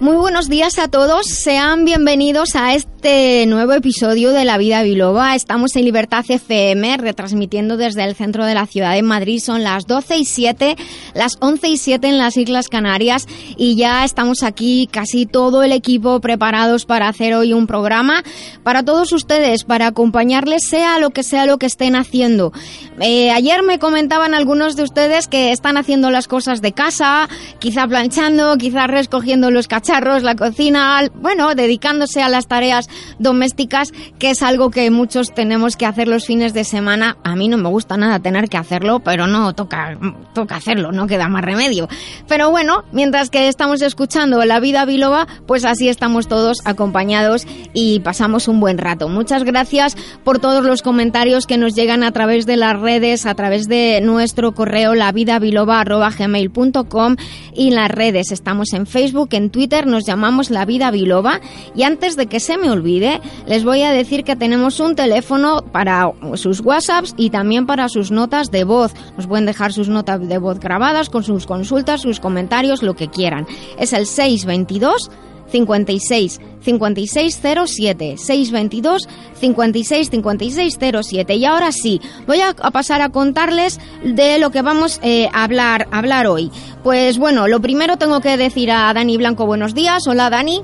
Muy buenos días a todos, sean bienvenidos a este nuevo episodio de La Vida Biloba. Estamos en Libertad FM, retransmitiendo desde el centro de la ciudad de Madrid. Son las 12 y 7, las 11 y 7 en las Islas Canarias y ya estamos aquí casi todo el equipo preparados para hacer hoy un programa para todos ustedes, para acompañarles sea lo que sea lo que estén haciendo. Eh, ayer me comentaban algunos de ustedes que están haciendo las cosas de casa, quizá planchando, quizá recogiendo los cacharros la cocina, bueno, dedicándose a las tareas domésticas, que es algo que muchos tenemos que hacer los fines de semana. A mí no me gusta nada tener que hacerlo, pero no toca, toca hacerlo, no queda más remedio. Pero bueno, mientras que estamos escuchando La Vida Biloba, pues así estamos todos acompañados y pasamos un buen rato. Muchas gracias por todos los comentarios que nos llegan a través de las redes, a través de nuestro correo lavidabiloba.gmail.com y las redes. Estamos en Facebook, en Twitter, nos llamamos La Vida Biloba y antes de que se me olvide, les voy a decir que tenemos un teléfono para sus WhatsApps y también para sus notas de voz. Nos pueden dejar sus notas de voz grabadas con sus consultas, sus comentarios, lo que quieran. Es el 622 56 5607 622 56 5607 y ahora sí voy a, pasar a contarles de lo que vamos eh, a hablar hablar hoy. Pues bueno lo primero tengo que decir a Dani Blanco buenos días. Hola Dani.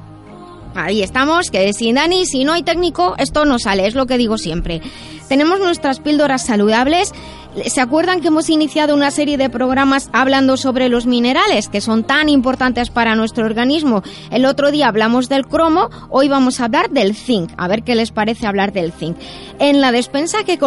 Ahí estamos, que sin Dani, si no hay técnico, esto no sale, es lo que digo siempre. Tenemos nuestras píldoras saludables ¿Se acuerdan que hemos iniciado una serie de programas hablando sobre los minerales que son tan importantes para nuestro organismo? El otro día hablamos del cromo, hoy vamos a hablar del zinc. A ver qué les parece hablar del zinc. En la despensa que,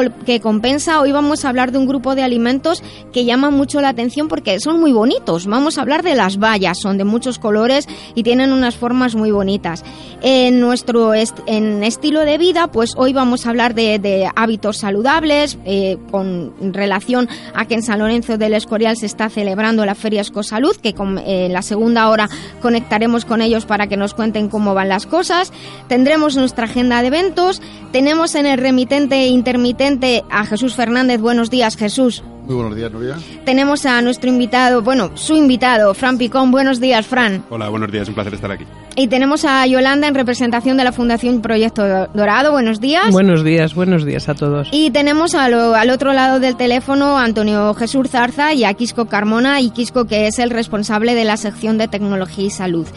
compensa, hoy vamos a hablar de un grupo de alimentos que llaman mucho la atención porque son muy bonitos. Vamos a hablar de las bayas, son de muchos colores y tienen unas formas muy bonitas. En nuestro en estilo de vida, pues hoy vamos a hablar de, hábitos saludables, eh, con relación a que en San Lorenzo del Escorial se está celebrando la Feria Escosalud, que eh, en la segunda hora conectaremos con ellos para que nos cuenten cómo van las cosas. Tendremos nuestra agenda de eventos. Tenemos en el remitente intermitente a Jesús Fernández. Buenos días, Jesús. Muy buenos días, Nuria. Tenemos a nuestro invitado, bueno, su invitado, Fran Picón. Buenos días, Fran. Hola, buenos días, un placer estar aquí. Y tenemos a Yolanda en representación de la Fundación Proyecto Dorado. Buenos días. Buenos días, buenos días a todos. Y tenemos al otro lado del teléfono a Antonio Jesús Zarza y a Quisco Carmona, y Quisco que es el responsable de la sección de Tecnología y Salud.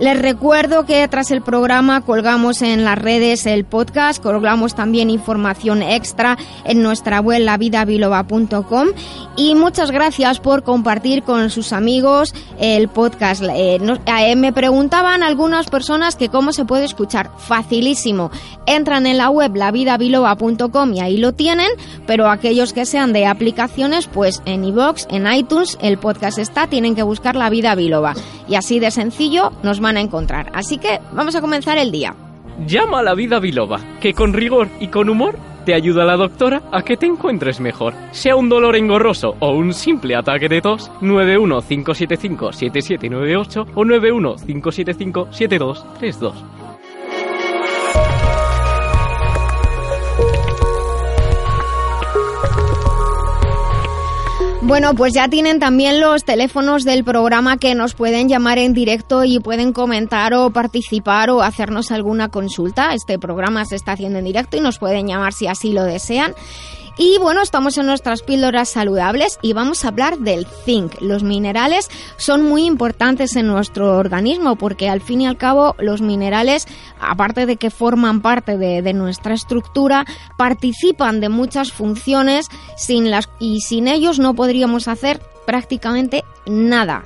Les recuerdo que tras el programa colgamos en las redes el podcast, colgamos también información extra en nuestra web lavidabiloba.com y muchas gracias por compartir con sus amigos el podcast. Eh, eh, me preguntaban algunas personas que cómo se puede escuchar. Facilísimo. Entran en la web lavidabiloba.com y ahí lo tienen, pero aquellos que sean de aplicaciones, pues en iVoox, en iTunes, el podcast está, tienen que buscar La Vida Biloba. Y así de sencillo nos van a encontrar. Así que vamos a comenzar el día. Llama a la vida biloba, que con rigor y con humor te ayuda la doctora a que te encuentres mejor. Sea un dolor engorroso o un simple ataque de tos, 915757798 o 915757232. Bueno, pues ya tienen también los teléfonos del programa que nos pueden llamar en directo y pueden comentar o participar o hacernos alguna consulta. Este programa se está haciendo en directo y nos pueden llamar si así lo desean. Y bueno, estamos en nuestras píldoras saludables y vamos a hablar del zinc. Los minerales son muy importantes en nuestro organismo porque al fin y al cabo los minerales, aparte de que forman parte de, nuestra estructura, participan de muchas funciones sin las, y sin ellos no podríamos hacer prácticamente nada.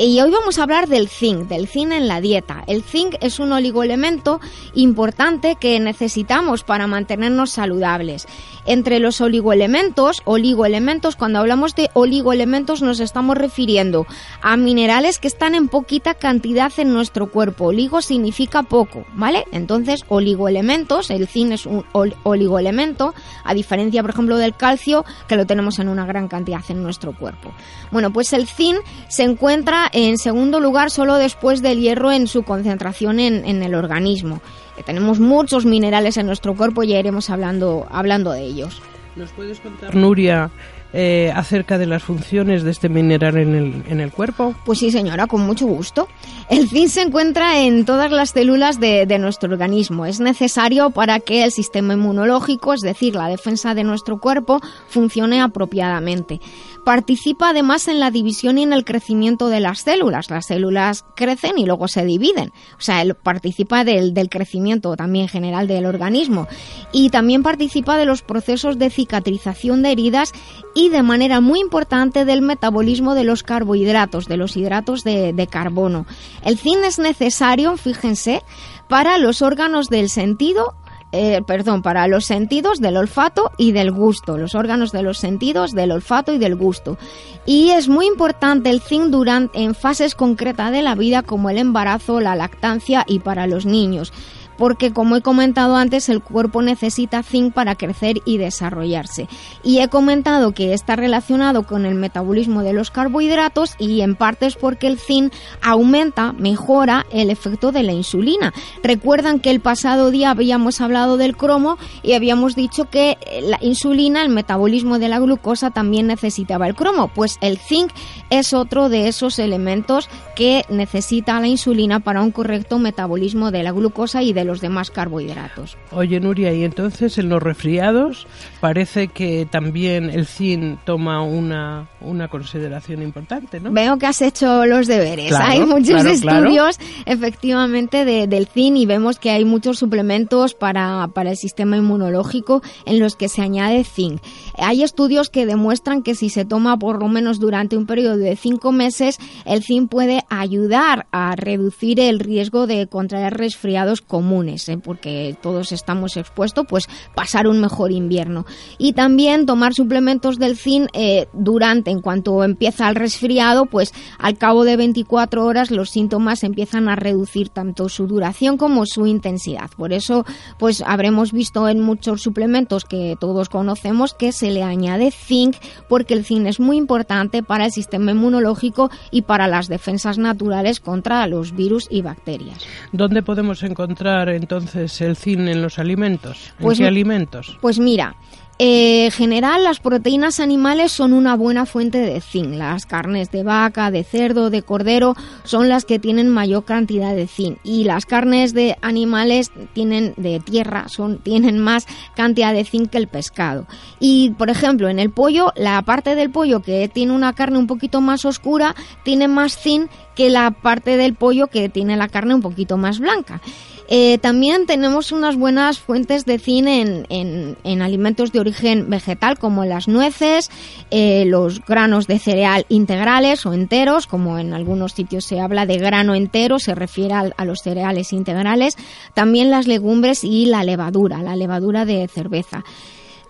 Y hoy vamos a hablar del zinc, del zinc en la dieta. El zinc es un oligoelemento importante que necesitamos para mantenernos saludables. Entre los oligoelementos, oligoelementos, cuando hablamos de oligoelementos nos estamos refiriendo a minerales que están en poquita cantidad en nuestro cuerpo. Oligo significa poco, ¿vale? Entonces, oligoelementos, el zinc es un oligoelemento, a diferencia, por ejemplo, del calcio, que lo tenemos en una gran cantidad en nuestro cuerpo. Bueno, pues el zinc se encuentra en segundo lugar solo después del hierro en su concentración en, el organismo. tenemos muchos minerales en nuestro cuerpo y ya iremos hablando, hablando de ellos. ¿Nos puedes contar, Nuria, eh, acerca de las funciones de este mineral en el, en el, cuerpo? Pues sí, señora, con mucho gusto. El zinc se encuentra en todas las células de, de, nuestro organismo. Es necesario para que el sistema inmunológico, es decir, la defensa de nuestro cuerpo, funcione apropiadamente. Participa además en la división y en el crecimiento de las células. Las células crecen y luego se dividen. O sea, él participa del, crecimiento también general del organismo. Y también participa de los procesos de cicatrización de heridas y de manera muy importante del metabolismo de los carbohidratos, de los hidratos de, de carbono. El zinc es necesario, fíjense, para los órganos del sentido, eh, perdón, para los sentidos del olfato y del gusto, los órganos de los sentidos del olfato y del gusto. Y es muy importante el zinc durante, en fases concretas de la vida como el embarazo, la lactancia y para los niños porque como he comentado antes el cuerpo necesita zinc para crecer y desarrollarse. Y he comentado que está relacionado con el metabolismo de los carbohidratos y en parte es porque el zinc aumenta, mejora el efecto de la insulina. Recuerdan que el pasado día habíamos hablado del cromo y habíamos dicho que la insulina, el metabolismo de la glucosa también necesitaba el cromo, pues el zinc es otro de esos elementos que necesita la insulina para un correcto metabolismo de la glucosa y de los demás carbohidratos. Oye, Nuria, y entonces en los resfriados parece que también el zinc toma una, una consideración importante, ¿no? Veo que has hecho los deberes. hay muchos estudios, efectivamente, de, del zinc y vemos que hay muchos suplementos para, para el sistema inmunológico en los que se añade zinc. Hay estudios que demuestran que si se toma por lo menos durante un periodo de cinco meses, el zinc puede ayudar a reducir el riesgo de contraer resfriados comunes ¿eh? porque todos estamos expuestos, pues pasar un mejor invierno. Y también tomar suplementos del zinc eh, durante, en cuanto empieza el resfriado, pues al cabo de 24 horas los síntomas empiezan a reducir tanto su duración como su intensidad. Por eso, pues habremos visto en muchos suplementos que todos conocemos que se le añade zinc, porque el zinc es muy importante para el sistema inmunológico y para las defensas naturales contra los virus y bacterias. ¿Dónde podemos encontrar entonces el zinc en los alimentos? ¿En pues qué alimentos? Pues mira, eh, en general, las proteínas animales son una buena fuente de zinc. Las carnes de vaca, de cerdo, de cordero son las que tienen mayor cantidad de zinc. Y las carnes de animales tienen de tierra son tienen más cantidad de zinc que el pescado. Y por ejemplo, en el pollo, la parte del pollo que tiene una carne un poquito más oscura tiene más zinc que la parte del pollo que tiene la carne un poquito más blanca. Eh, también tenemos unas buenas fuentes de zinc en, en, alimentos de origen vegetal como las nueces, eh, los granos de cereal integrales o enteros, como en algunos sitios se habla de grano entero, se refiere a los cereales integrales, también las legumbres y la levadura, la levadura de cerveza.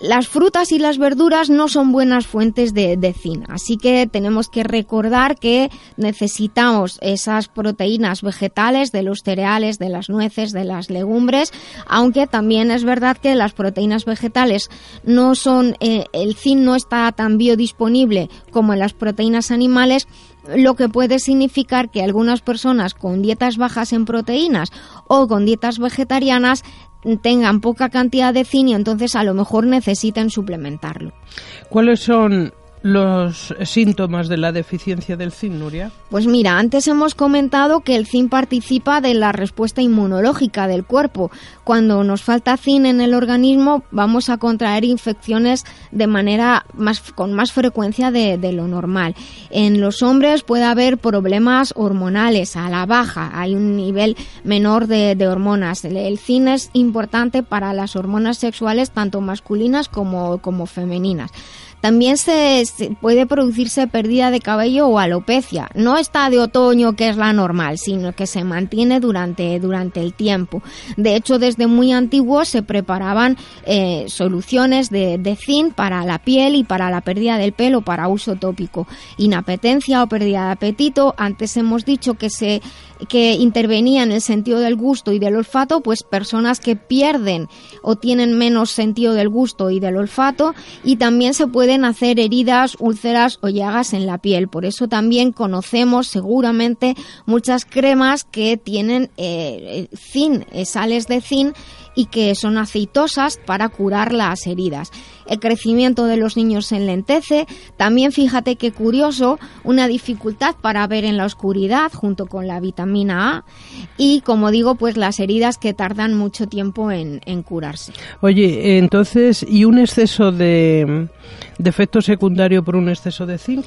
Las frutas y las verduras no son buenas fuentes de, de zinc, así que tenemos que recordar que necesitamos esas proteínas vegetales de los cereales, de las nueces, de las legumbres, aunque también es verdad que las proteínas vegetales no son, eh, el zinc no está tan biodisponible como en las proteínas animales, lo que puede significar que algunas personas con dietas bajas en proteínas o con dietas vegetarianas tengan poca cantidad de zinc y entonces a lo mejor necesiten suplementarlo. ¿Cuáles son los síntomas de la deficiencia del zinc, Nuria? Pues mira, antes hemos comentado que el zinc participa de la respuesta inmunológica del cuerpo. Cuando nos falta zinc en el organismo, vamos a contraer infecciones de manera más con más frecuencia de, lo normal. En los hombres puede haber problemas hormonales a la baja, hay un nivel menor de, hormonas. El, zinc es importante para las hormonas sexuales tanto masculinas como, como femeninas. También se, puede producirse pérdida de cabello o alopecia. No está de otoño, que es la normal, sino que se mantiene durante, durante el tiempo. De hecho, desde muy antiguo se preparaban eh, soluciones de, de zinc para la piel y para la pérdida del pelo para uso tópico. Inapetencia o pérdida de apetito. Antes hemos dicho que se que intervenía en el sentido del gusto y del olfato, pues personas que pierden o tienen menos sentido del gusto y del olfato y también se pueden hacer heridas, úlceras o llagas en la piel. Por eso también conocemos seguramente muchas cremas que tienen eh, zinc, eh, sales de zinc y que son aceitosas para curar las heridas. El crecimiento de los niños se enlentece. También fíjate qué curioso, una dificultad para ver en la oscuridad junto con la vitamina A y como digo, pues las heridas que tardan mucho tiempo en, curarse. Oye, entonces, ¿y un exceso de, de efecto secundario por un exceso de zinc?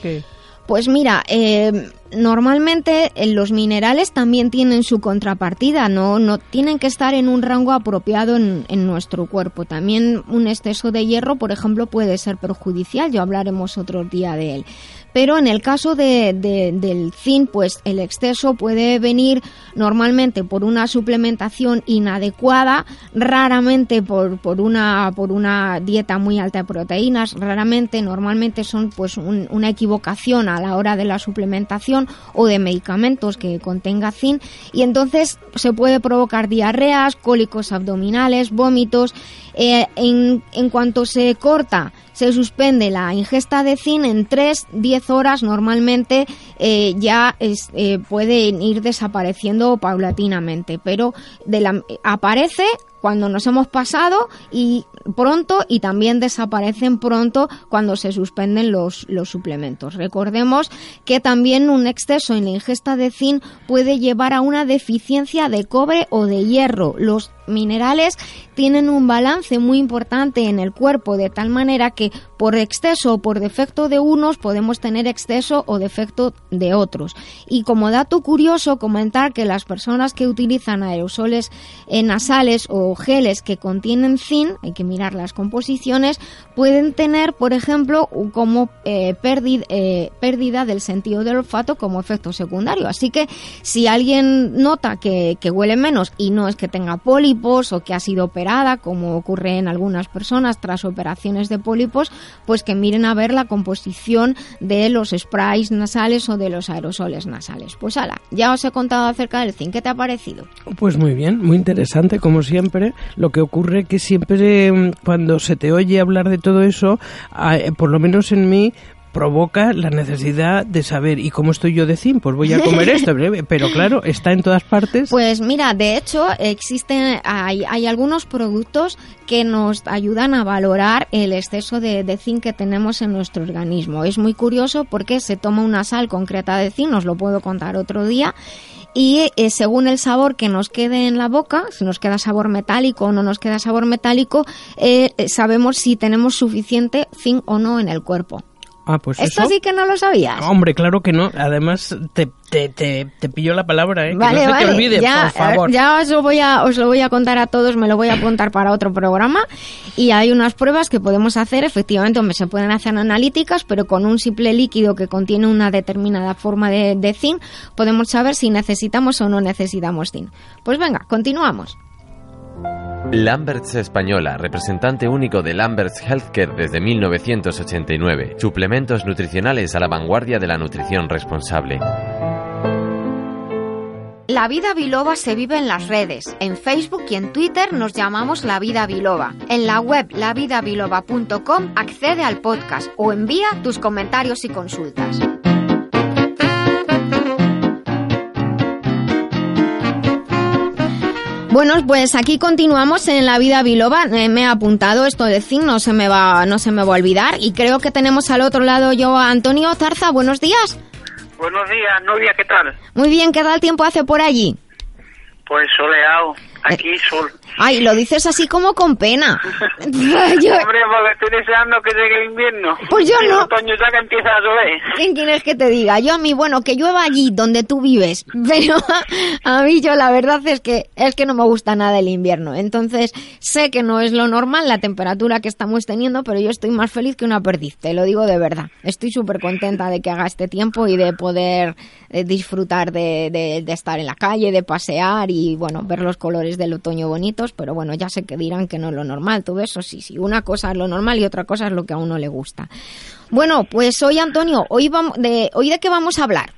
Pues mira, eh, normalmente eh, los minerales también tienen su contrapartida, no, no tienen que estar en un rango apropiado en, nuestro cuerpo. También un exceso de hierro, por ejemplo, puede ser perjudicial, ya hablaremos otro día de él pero en el caso de, del zinc, pues el exceso puede venir normalmente por una suplementación inadecuada, raramente por, por, una, por una dieta muy alta de proteínas, raramente, normalmente son pues una equivocación a la hora de la suplementación o de medicamentos que contenga zinc y entonces se puede provocar diarreas, cólicos abdominales, vómitos. Eh, en, cuanto se corta se suspende la ingesta de zinc en 3-10 horas normalmente eh, ya eh, pueden ir desapareciendo paulatinamente, pero de la, aparece cuando nos hemos pasado y pronto y también desaparecen pronto cuando se suspenden los, los suplementos. Recordemos que también un exceso en la ingesta de zinc puede llevar a una deficiencia de cobre o de hierro. Los minerales tienen un balance muy importante en el cuerpo de tal manera que por exceso o por defecto de unos podemos tener exceso o defecto de otros. Y como dato curioso, comentar que las personas que utilizan aerosoles eh, nasales o geles que contienen zinc, hay que mirar las composiciones, pueden tener, por ejemplo, como eh, pérdida, eh, pérdida del sentido del olfato como efecto secundario. Así que si alguien nota que, que huele menos y no es que tenga pólipos o que ha sido como ocurre en algunas personas tras operaciones de pólipos, pues que miren a ver la composición de los sprays nasales o de los aerosoles nasales. Pues ala, ya os he contado acerca del zinc. ¿Qué te ha parecido? Pues muy bien, muy interesante como siempre. Lo que ocurre que siempre mm, cuando se te oye hablar de todo eso, por lo menos en mí, provoca la necesidad de saber y cómo estoy yo de zinc, pues voy a comer esto, pero claro, está en todas partes. Pues mira, de hecho existen hay, hay algunos productos que nos ayudan a valorar el exceso de, de, zinc que tenemos en nuestro organismo. Es muy curioso porque se toma una sal concreta de zinc, os lo puedo contar otro día y eh, según el sabor que nos quede en la boca, si nos queda sabor metálico o no nos queda sabor metálico, eh, sabemos si tenemos suficiente zinc o no en el cuerpo. Ah, pues Esto sí que no lo sabías. Hombre, claro que no. Además, te, te, te, pillo la palabra, ¿eh? Vale, que no se te olvide, ya, por favor. Ya os lo, voy a, os lo voy a contar a todos, me lo voy a apuntar para otro programa. Y hay unas pruebas que podemos hacer, efectivamente, donde se pueden hacer analíticas, pero con un simple líquido que contiene una determinada forma de, de zinc, podemos saber si necesitamos o no necesitamos zinc. Pues venga, continuamos. Lamberts Española, representante único de Lamberts Healthcare desde 1989. Suplementos nutricionales a la vanguardia de la nutrición responsable. La vida biloba se vive en las redes. En Facebook y en Twitter nos llamamos La Vida Biloba. En la web lavidabiloba.com accede al podcast o envía tus comentarios y consultas. Bueno, pues aquí continuamos en la vida biloba. Eh, me he apuntado esto de zinc, no se me va, no se me va a olvidar. Y creo que tenemos al otro lado yo a Antonio Zarza. Buenos días. Buenos días, novia, ¿qué tal? Muy bien, ¿qué tal tiempo hace por allí? Pues soleado. Aquí sol. Ay, lo dices así como con pena. Yo- Hombre, porque estoy deseando que llegue el invierno. Pues yo Y el no. otoño ya que empieza a llover. ¿Quién quieres que te diga? Yo a mí, bueno, que llueva allí donde tú vives, pero a mí yo la verdad es que es que no me gusta nada el invierno. Entonces, sé que no es lo normal la temperatura que estamos teniendo, pero yo estoy más feliz que una perdiz, te lo digo de verdad. Estoy súper contenta de que haga este tiempo y de poder eh, disfrutar de, de- de estar en la calle, de pasear y, bueno, ver los colores del otoño bonitos, pero bueno, ya sé que dirán que no es lo normal, todo eso sí, sí, una cosa es lo normal y otra cosa es lo que a uno le gusta. Bueno, pues hoy, Antonio, hoy, vamos de, hoy de qué vamos a hablar?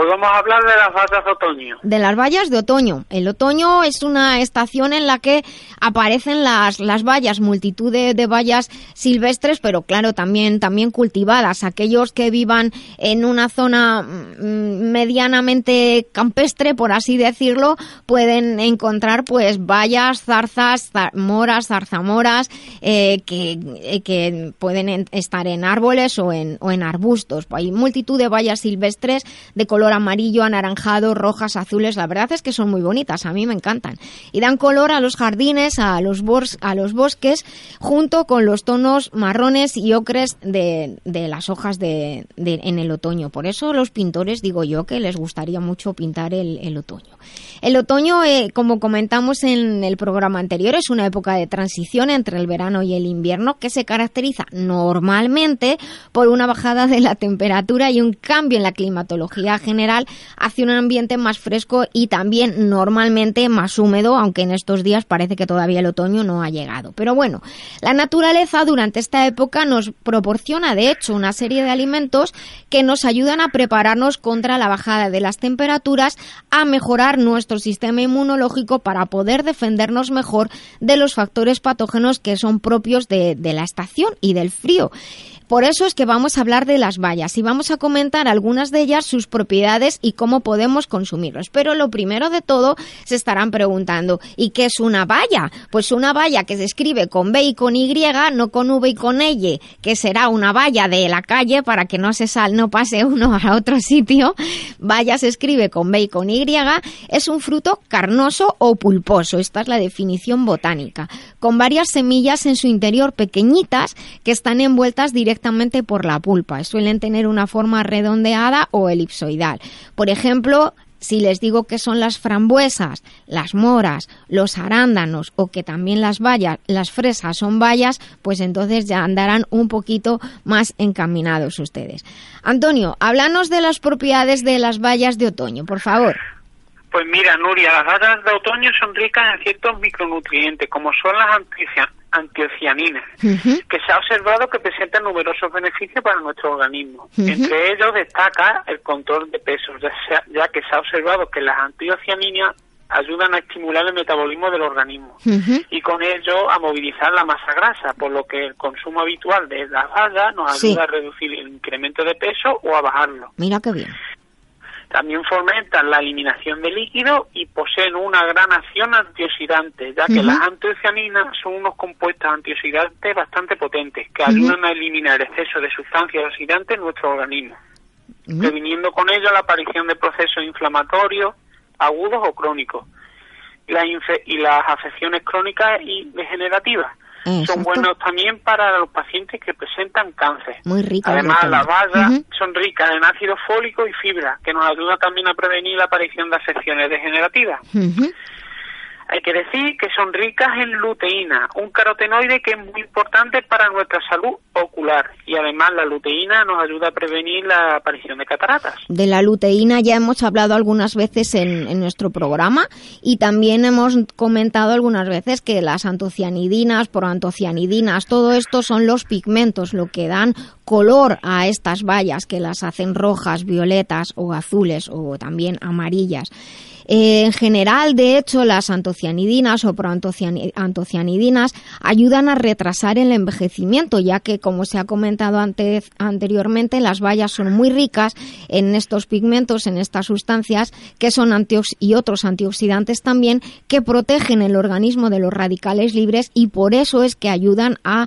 Hoy vamos a hablar de las vallas de otoño. De las bayas de otoño. El otoño es una estación en la que aparecen las, las bayas, multitud de, de bayas silvestres, pero claro, también, también cultivadas. Aquellos que vivan en una zona mm, medianamente campestre, por así decirlo, pueden encontrar pues bayas, zarzas, zar- moras, zarzamoras, eh, que, eh, que pueden en- estar en árboles o en, o en arbustos. Hay multitud de bayas silvestres de color amarillo, anaranjado, rojas, azules. La verdad es que son muy bonitas, a mí me encantan. Y dan color a los jardines, a los, bors- a los bosques, junto con los tonos marrones y ocres de, las hojas de, en el otoño. Por eso los pintores, digo yo, que les gustaría mucho pintar el, el otoño. El otoño, eh, como comentamos en el programa anterior, es una época de transición entre el verano y el invierno que se caracteriza normalmente por una bajada de la temperatura y un cambio en la climatología general hacia un ambiente más fresco y también normalmente más húmedo, aunque en estos días parece que todavía el otoño no ha llegado. Pero bueno, la naturaleza durante esta época nos proporciona de hecho una serie de alimentos que nos ayudan a prepararnos contra la bajada de las temperaturas, a mejorar nuestro sistema inmunológico para poder defendernos mejor de los factores patógenos que son propios de, de la estación y del frío. Por eso es que vamos a hablar de las bayas y vamos a comentar algunas de ellas, sus propiedades y cómo podemos consumirlos. Pero lo primero de todo se estarán preguntando, ¿y qué es una baya? Pues una baya que se escribe con B y con Y, no con V y con L, que será una valla de la calle para que no se sal, no pase uno a otro sitio. Baya se escribe con B y con Y, es un fruto carnoso o pulposo, esta es la definición botánica, con varias semillas en su interior pequeñitas que están envueltas directamente por la pulpa. Suelen tener una forma redondeada o elipsoidal. Por ejemplo, si les digo que son las frambuesas, las moras, los arándanos o que también las bayas, las fresas son bayas, pues entonces ya andarán un poquito más encaminados ustedes. Antonio, háblanos de las propiedades de las bayas de otoño, por favor. Pues mira, Nuria, las bayas de otoño son ricas en ciertos micronutrientes, como son las antiocia- antiocianinas, que se ha observado que presentan numerosos beneficios para nuestro organismo. Entre ellos destaca el control de pesos, ya, sea- ya que se ha observado que las antiocianinas ayudan a estimular el metabolismo del organismo y con ello a movilizar la masa grasa, por lo que el consumo habitual de las bayas nos Sí. ayuda a reducir el incremento de peso o a bajarlo. Mira qué bien. También fomentan la eliminación de líquidos y poseen una gran acción antioxidante, ya que las antocianinas son unos compuestos antioxidantes bastante potentes que ayudan a eliminar el exceso de sustancias oxidantes en nuestro organismo, previniendo con ello la aparición de procesos inflamatorios agudos o crónicos la y las afecciones crónicas y degenerativas. Son buenos también para los pacientes que presentan cáncer. Muy rico. Además, las bayas son ricas en ácido fólico y fibra, que nos ayuda también a prevenir la aparición de afecciones degenerativas. Hay que decir que son ricas en luteína, un carotenoide que es muy importante para nuestra salud ocular. Y además la luteína nos ayuda a prevenir la aparición de cataratas. De la luteína ya hemos hablado algunas veces en, nuestro programa y también hemos comentado algunas veces que las antocianidinas, proantocianidinas, todo esto son los pigmentos, lo que dan color a estas bayas que las hacen rojas, violetas o azules o también amarillas. Eh, en general, de hecho, las antocianidinas o proantociani- antocianidinas ayudan a retrasar el envejecimiento, ya que, como se ha comentado antes, anteriormente, las bayas son muy ricas en estos pigmentos, en estas sustancias, que son antiox y otros antioxidantes también, que protegen el organismo de los radicales libres y por eso es que ayudan a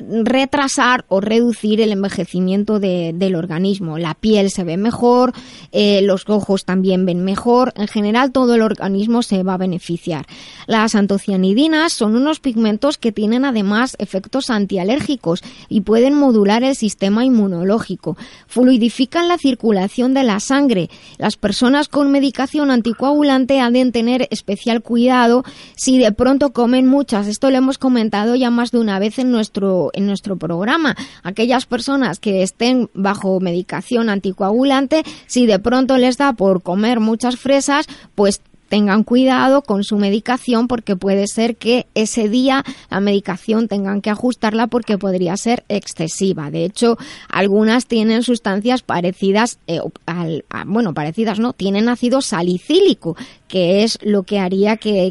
retrasar o reducir el envejecimiento del organismo. La piel se ve mejor, eh, los ojos también ven mejor, en general todo el organismo se va a beneficiar. Las antocianidinas son unos pigmentos que tienen además efectos antialérgicos y pueden modular el sistema inmunológico, fluidifican la circulación de la sangre. Las personas con medicación anticoagulante han de tener especial cuidado si de pronto comen muchas. Esto lo hemos comentado ya más de una vez en nuestro, en nuestro programa. Aquellas personas que estén bajo medicación anticoagulante, si de pronto les da por comer muchas fresas, pues tengan cuidado con su medicación porque puede ser que ese día la medicación tengan que ajustarla porque podría ser excesiva. De hecho, algunas tienen sustancias parecidas, eh, al, bueno, parecidas no, tienen ácido salicílico, que es lo que haría que,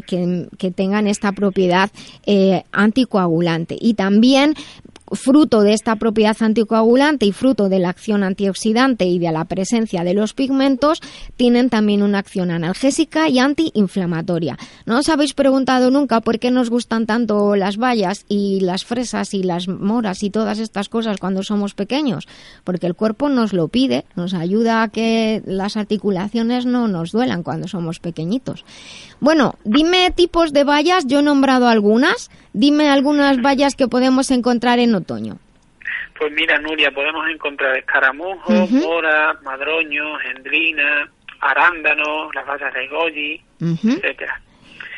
tengan esta propiedad eh, anticoagulante. Y también fruto de esta propiedad anticoagulante y fruto de la acción antioxidante y de la presencia de los pigmentos, tienen también una acción analgésica y antiinflamatoria. ¿No os habéis preguntado nunca por qué nos gustan tanto las bayas y las fresas y las moras y todas estas cosas cuando somos pequeños? Porque el cuerpo nos lo pide, nos ayuda a que las articulaciones no nos duelan cuando somos pequeñitos. Bueno, dime tipos de bayas, yo he nombrado algunas, dime algunas bayas que podemos encontrar en otoño. Pues mira, Nuria, podemos encontrar escaramujos, mora, madroño, gendrina, arándanos, las bayas de goji, etcétera.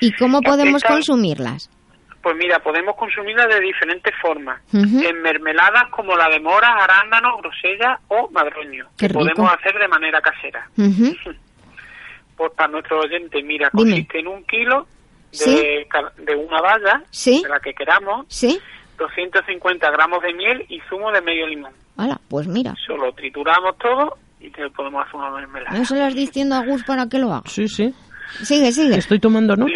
¿Y cómo podemos consumirlas? Pues mira, podemos consumirlas de diferentes formas. En mermeladas como la de mora, arándano, grosella o madroño, que podemos hacer de manera casera. pues para nuestro oyente, mira, consiste en un kilo de, de una valla, de la que queramos, ¿Sí? 250 gramos de miel y zumo de medio limón. Hola, pues mira. Solo trituramos todo y te podemos hacer una mermelada. ¿No se lo has diciendo a Gus para que lo haga? Sí, sí. Sigue, sigue. Estoy tomando nota.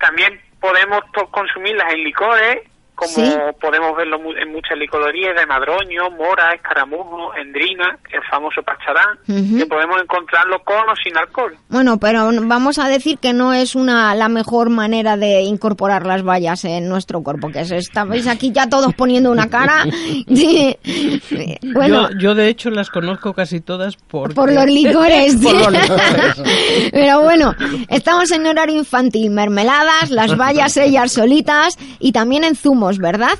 También podemos consumirlas en licores como podemos verlo en muchas licorerías de madroño, mora, escaramujo, endrina, el famoso pacharán, que podemos encontrarlo con o sin alcohol. Bueno, pero vamos a decir que no es una la mejor manera de incorporar las bayas en nuestro cuerpo, que es estabais aquí ya todos poniendo una cara. bueno, yo, de hecho las conozco casi todas por por los licores. pero bueno, estamos en horario infantil, mermeladas, las bayas ellas solitas y también en zumo ¿verdad?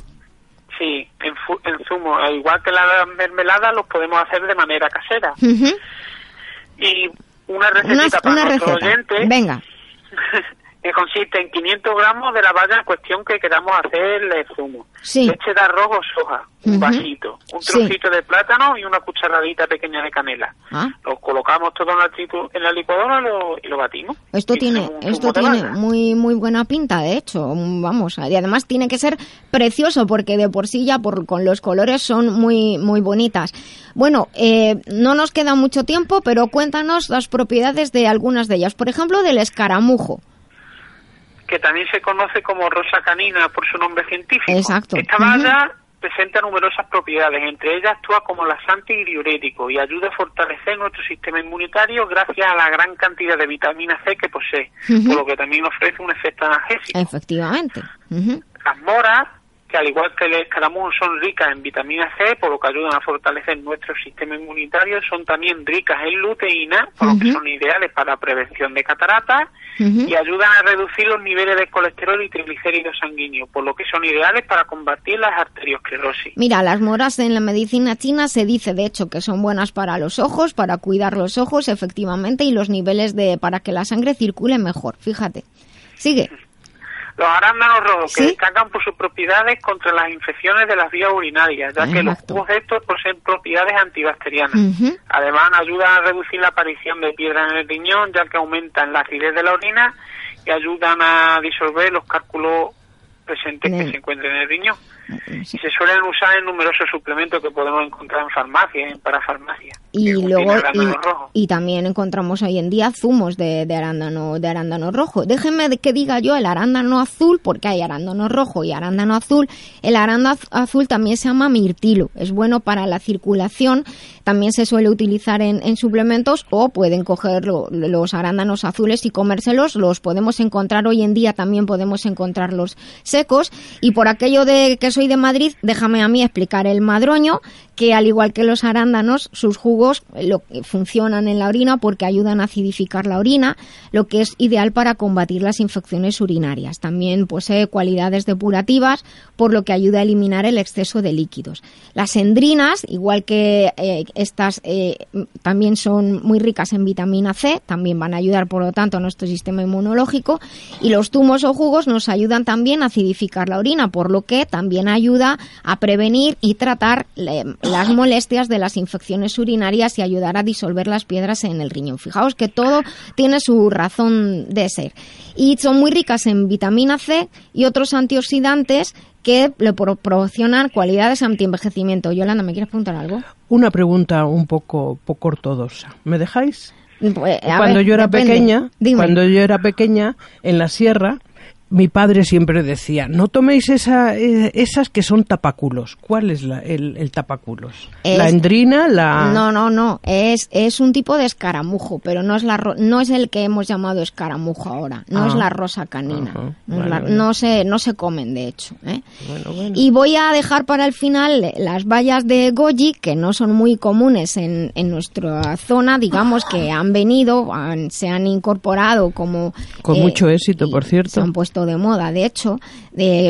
Sí, en, en zumo, igual que la mermelada, los podemos hacer de manera casera. Y una receta para nuestros oyentes. Venga. que consiste en 500 gramos de la valla en cuestión que queramos hacer el zumo. Sí. Leche de arroz o soja, un vasito, un trocito de plátano y una cucharadita pequeña de canela. Ah. Lo colocamos todo en la, en la licuadora y lo, batimos. Esto tiene, esto tiene muy muy buena pinta, de hecho, vamos, y además tiene que ser precioso porque de por sí ya por, con los colores son muy muy bonitas. Bueno, eh, no nos queda mucho tiempo, pero cuéntanos las propiedades de algunas de ellas. Por ejemplo, del escaramujo que también se conoce como rosa canina por su nombre científico. Exacto. Esta valla presenta numerosas propiedades, entre ellas actúa como laxante y diurético y ayuda a fortalecer nuestro sistema inmunitario gracias a la gran cantidad de vitamina C que posee, por lo que también ofrece un efecto analgésico. Efectivamente. Las moras que al igual que el escaramujo son ricas en vitamina C, por lo que ayudan a fortalecer nuestro sistema inmunitario, son también ricas en luteína, por lo que son ideales para prevención de cataratas y ayudan a reducir los niveles de colesterol y triglicéridos sanguíneos, por lo que son ideales para combatir las arteriosclerosis. Mira, las moras en la medicina china se dice de hecho que son buenas para los ojos, para cuidar los ojos efectivamente y los niveles de para que la sangre circule mejor. Fíjate. Sigue. Los arándanos rojos, que destacan por sus propiedades contra las infecciones de las vías urinarias, ya que los jugos estos poseen propiedades antibacterianas. Además, ayudan a reducir la aparición de piedra en el riñón, ya que aumentan la acidez de la orina y ayudan a disolver los cálculos presentes que se encuentran en el riñón. Y se suelen usar en numerosos suplementos que podemos encontrar en farmacia, en parafarmacia. Y luego y, también encontramos hoy en día zumos de, arándano de arándano rojo. Déjenme que diga yo el arándano azul porque hay arándano rojo y arándano azul. El arándano azul también se llama mirtilo. Es bueno para la circulación. También se suele utilizar en, suplementos o pueden coger los arándanos azules y comérselos. Los podemos encontrar hoy en día. También podemos encontrarlos y por aquello de que soy de Madrid, déjame a mí explicar el madroño, que al igual que los arándanos, sus jugos lo, funcionan en la orina porque ayudan a acidificar la orina, lo que es ideal para combatir las infecciones urinarias. También posee cualidades depurativas, por lo que ayuda a eliminar el exceso de líquidos. Las endrinas, igual que eh, estas, eh, también son muy ricas en vitamina C, también van a ayudar, por lo tanto, a nuestro sistema inmunológico. Y los zumos o jugos nos ayudan también a acidificar la orina, por lo que también ayuda a prevenir y tratar las molestias de las infecciones urinarias y ayudar a disolver las piedras en el riñón. Fijaos que todo tiene su razón de ser. Y son muy ricas en vitamina C y otros antioxidantes que le proporcionan cualidades antienvejecimiento. Yolanda, ¿me quieres preguntar algo? Una pregunta un poco, poco ortodoxa. ¿Me dejáis? Pues, cuando yo era pequeña, cuando yo era pequeña en la sierra, mi padre siempre decía, no toméis esa, eh, esas que son tapaculos. ¿Cuál es el, tapaculos? ¿La endrina? La... No, no, no. Es, es un tipo de escaramujo, pero no es, la, no es el que hemos llamado escaramujo ahora. No es ah. la rosa canina. no, se, no se comen, de hecho. ¿eh? Y voy a dejar para el final las bayas de goji, que no son muy comunes en, en nuestra zona, digamos que han venido, se han incorporado como... Con eh, mucho éxito, por cierto. Se han puesto de moda. De hecho,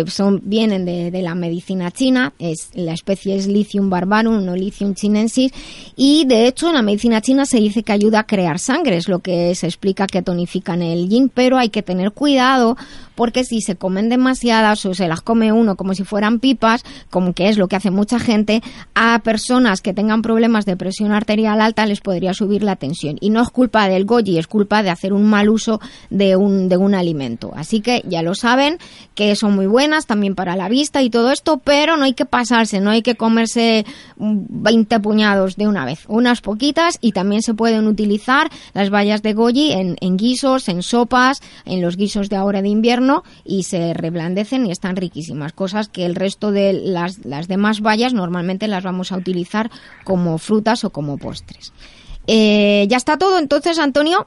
son, vienen de, la medicina china, es, la especie es Lithium barbarum, no Lithium chinensis, y de hecho en la medicina china se dice que ayuda a crear sangre, es lo que se explica que tonifican el yin, pero hay que tener cuidado porque si se comen demasiadas o se las come uno como si fueran pipas, como que es lo que hace mucha gente, a personas que tengan problemas de presión arterial alta les podría subir la tensión. Y no es culpa del goji, es culpa de hacer un mal uso de un, de un alimento. Así que ya lo saben, que son muy buenas también para la vista y todo esto, pero no hay que pasarse, no hay que comerse 20 puñados de una vez, unas poquitas y también se pueden utilizar las bayas de goji en, en guisos, en sopas, en los guisos de ahora de invierno y se reblandecen y están riquísimas. Cosas que el resto de las, las demás bayas normalmente las vamos a utilizar como frutas o como postres. Eh, ¿Ya está todo entonces, Antonio?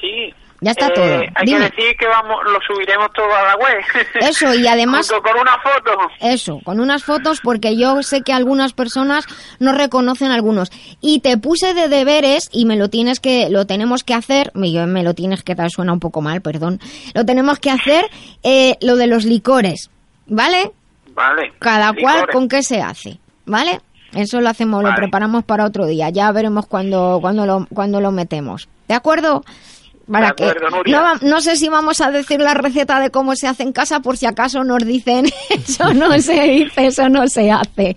Sí. Ya está todo. Eh, hay que decir que vamos, lo subiremos todo a la web. Eso, y además... con una foto. Eso, con unas fotos, porque yo sé que algunas personas no reconocen algunos. Y te puse de deberes, y me lo tienes que, lo tenemos que hacer, me, me lo tienes que dar, suena un poco mal, perdón. Lo tenemos que hacer, eh, lo de los licores, ¿vale? Vale. Cada cual con qué se hace, ¿vale? Eso lo hacemos, lo preparamos para otro día. Ya veremos cuando, cuando, lo, cuando lo metemos. ¿De acuerdo? Para que no, no, sé si vamos a decir la receta de cómo se hace en casa por si acaso nos dicen eso no se dice, eso no se hace.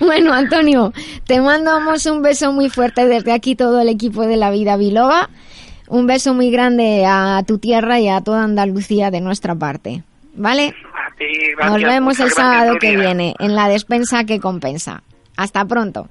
Bueno, Antonio, te mandamos un beso muy fuerte desde aquí todo el equipo de la vida Biloba. Un beso muy grande a tu tierra y a toda Andalucía de nuestra parte. ¿Vale? Nos vemos el sábado que viene en la despensa que compensa. Hasta pronto.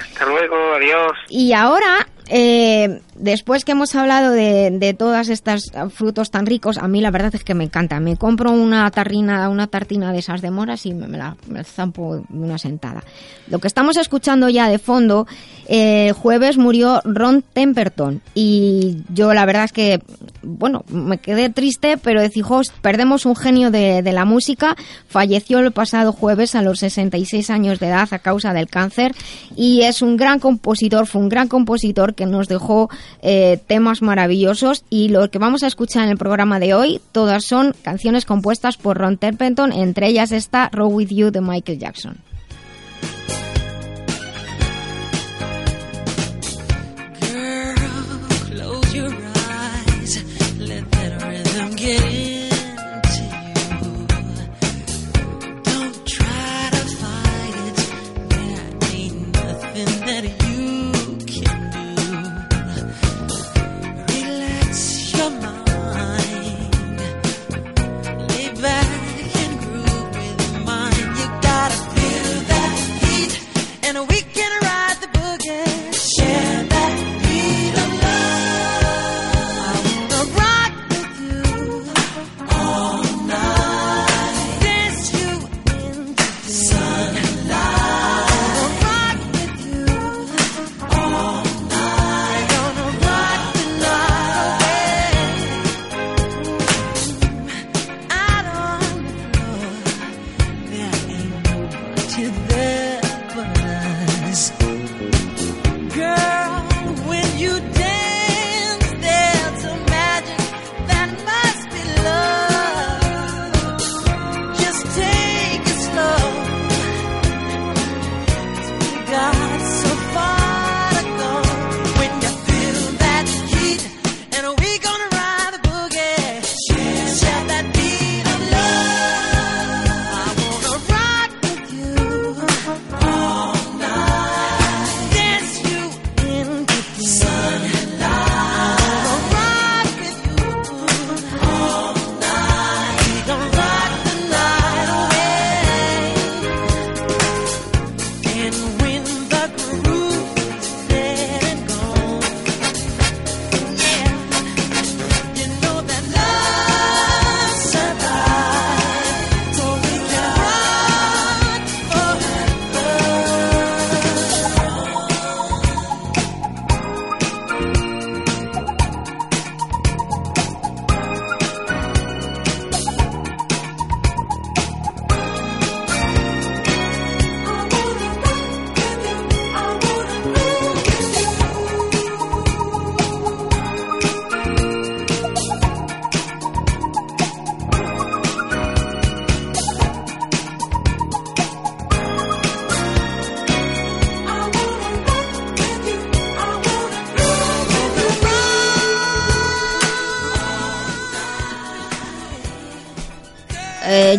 Hasta luego, adiós. Y ahora eh, después que hemos hablado de, todas estas frutos tan ricos, a mí la verdad es que me encanta. Me compro una tarrina, una tartina de esas de moras y me, la zampo una sentada. Lo que estamos escuchando ya de fondo, eh, jueves murió Ron Temperton y yo la verdad es que, bueno, me quedé triste, pero decía, perdemos un genio de, de la música. Falleció el pasado jueves a los 66 años de edad a causa del cáncer y es un gran compositor, fue un gran compositor que nos dejó eh, temas maravillosos. Y lo que vamos a escuchar en el programa de hoy, todas son canciones compuestas por Ron Terpenton, entre ellas está Row With You de Michael Jackson.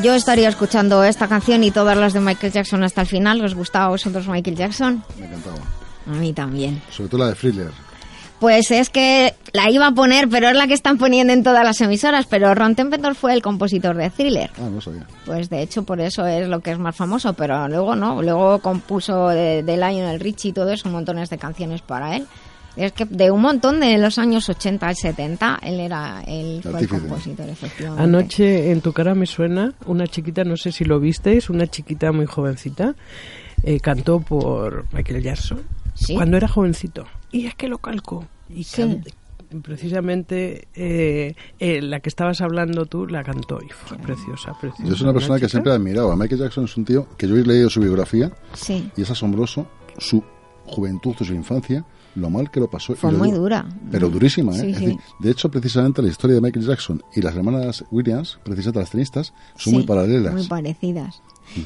Yo estaría escuchando esta canción y todas las de Michael Jackson hasta el final. ¿Os gustaba a vosotros Michael Jackson? Me encantaba. A mí también. Sobre todo la de Thriller. Pues es que la iba a poner, pero es la que están poniendo en todas las emisoras. Pero Ron Templeton fue el compositor de Thriller. Ah, no sabía. Pues de hecho por eso es lo que es más famoso, pero luego no. Luego compuso de, de Lionel Richie y todo eso, montones de canciones para él. Es que de un montón de los años 80 y 70, él era el, fue el compositor, efectivamente. Anoche en tu cara me suena una chiquita, no sé si lo visteis, una chiquita muy jovencita, eh, cantó por Michael Jackson cuando era jovencito. Y es que lo calco. Y precisamente eh, eh, la que estabas hablando tú la cantó y fue preciosa, preciosa. Yo soy una persona que siempre he admirado a Michael Jackson, es un tío que yo he leído su biografía y es asombroso su juventud, su infancia lo mal que lo pasó. Fue muy dura. Pero durísima, ¿eh? de hecho, precisamente la historia de Michael Jackson y las hermanas Williams, precisamente las tenistas, son muy paralelas. Muy parecidas.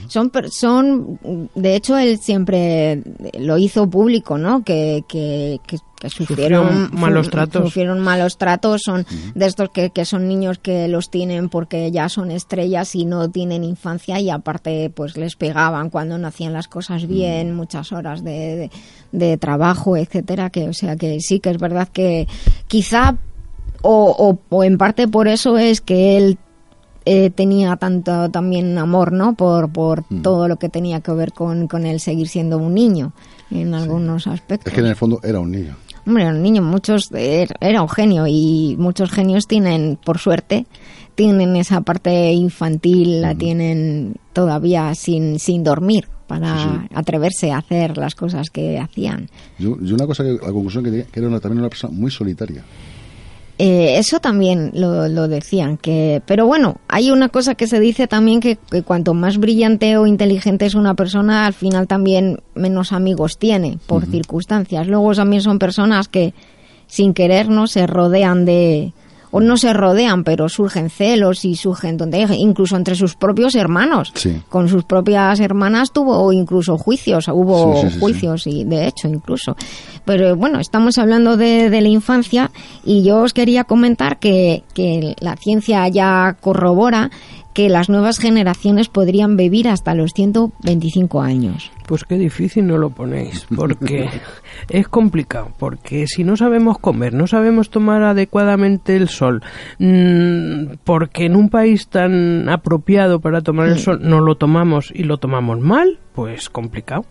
Son, son, de hecho, él siempre lo hizo público, ¿no? Que, que, que, sufrieron, malos tratos. Sufrieron malos tratos, son de estos que, que son niños que los tienen porque ya son estrellas y no tienen infancia y aparte pues les pegaban cuando no hacían las cosas bien, muchas horas de, de, trabajo, etcétera, que o sea que sí que es verdad que quizá o, o, o en parte por eso es que él eh, tenía tanto también amor, ¿no? Por, por mm. todo lo que tenía que ver con, con él seguir siendo un niño en algunos aspectos. Es que en el fondo era un niño. Hombre, era un niño, muchos, era un genio y muchos genios tienen, por suerte, tienen esa parte infantil, la tienen todavía sin, sin dormir para atreverse a hacer las cosas que hacían. Yo, yo una cosa, que, la conclusión que, que era una, también una persona muy solitaria. Eh, eso también lo, lo, decían, que, pero bueno, hay una cosa que se dice también que, cuanto más brillante o inteligente es una persona, al final también menos amigos tiene por circunstancias. Luego también son personas que sin querer no se rodean de, o no se rodean, pero surgen celos y surgen donde incluso entre sus propios hermanos. Con sus propias hermanas tuvo incluso juicios, hubo juicios y de hecho incluso. Pero bueno, estamos hablando de, de, la infancia y yo os quería comentar que, que la ciencia ya corrobora que las nuevas generaciones podrían vivir hasta los 125 años. Pues qué difícil no lo ponéis, porque es complicado, porque si no sabemos comer, no sabemos tomar adecuadamente el sol, mm, porque en un país tan apropiado para tomar el mm. sol no lo tomamos y lo tomamos mal, pues complicado.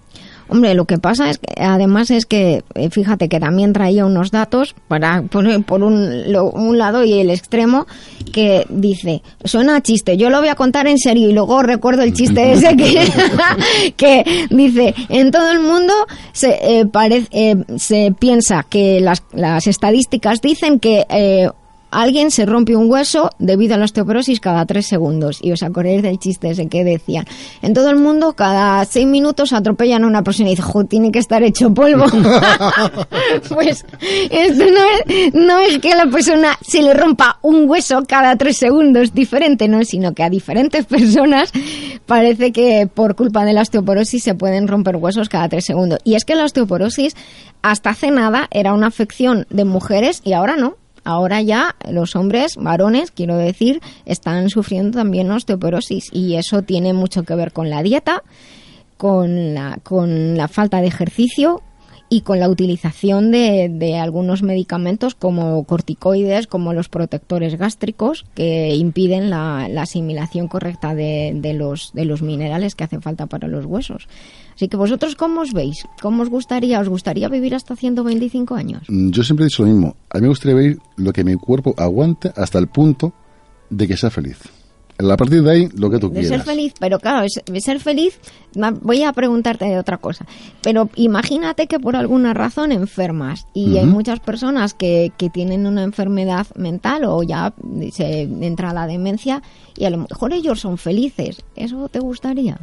Hombre, lo que pasa es que además es que, eh, fíjate que también traía unos datos para por, por un, un, lado y el extremo que dice, suena chiste, yo lo voy a contar en serio y luego recuerdo el chiste ese que, que dice, en todo el mundo se, eh, parece, eh, se piensa que las, las estadísticas dicen que alguien se rompe un hueso debido a la osteoporosis cada tres segundos. Y os acordáis del chiste ese que decían. En todo el mundo, cada seis minutos atropellan a una persona y dice, tiene que estar hecho polvo. pues esto no es, no es que a la persona se le rompa un hueso cada tres segundos diferente, no, sino que a diferentes personas parece que por culpa de la osteoporosis se pueden romper huesos cada tres segundos. Y es que la osteoporosis hasta hace nada era una afección de mujeres y ahora no. Ahora ya los hombres, varones, quiero decir, están sufriendo también osteoporosis y eso tiene mucho que ver con la dieta, con la, con la falta de ejercicio y con la utilización de, de, algunos medicamentos como corticoides, como los protectores gástricos, que impiden la, la asimilación correcta de, de, los, de los minerales que hacen falta para los huesos. Así que vosotros, ¿cómo os veis? ¿Cómo os gustaría? ¿Os gustaría vivir hasta 125 años? Mm, yo siempre he dicho lo mismo. A mí me gustaría vivir lo que mi cuerpo aguante hasta el punto de que sea feliz. A partir de ahí, lo que tú de quieras. ser feliz, pero claro, ser feliz, voy a preguntarte de otra cosa. Pero imagínate que por alguna razón enfermas y hay muchas personas que, que tienen una enfermedad mental o ya se entra la demencia y a lo mejor ellos son felices. ¿Eso te gustaría?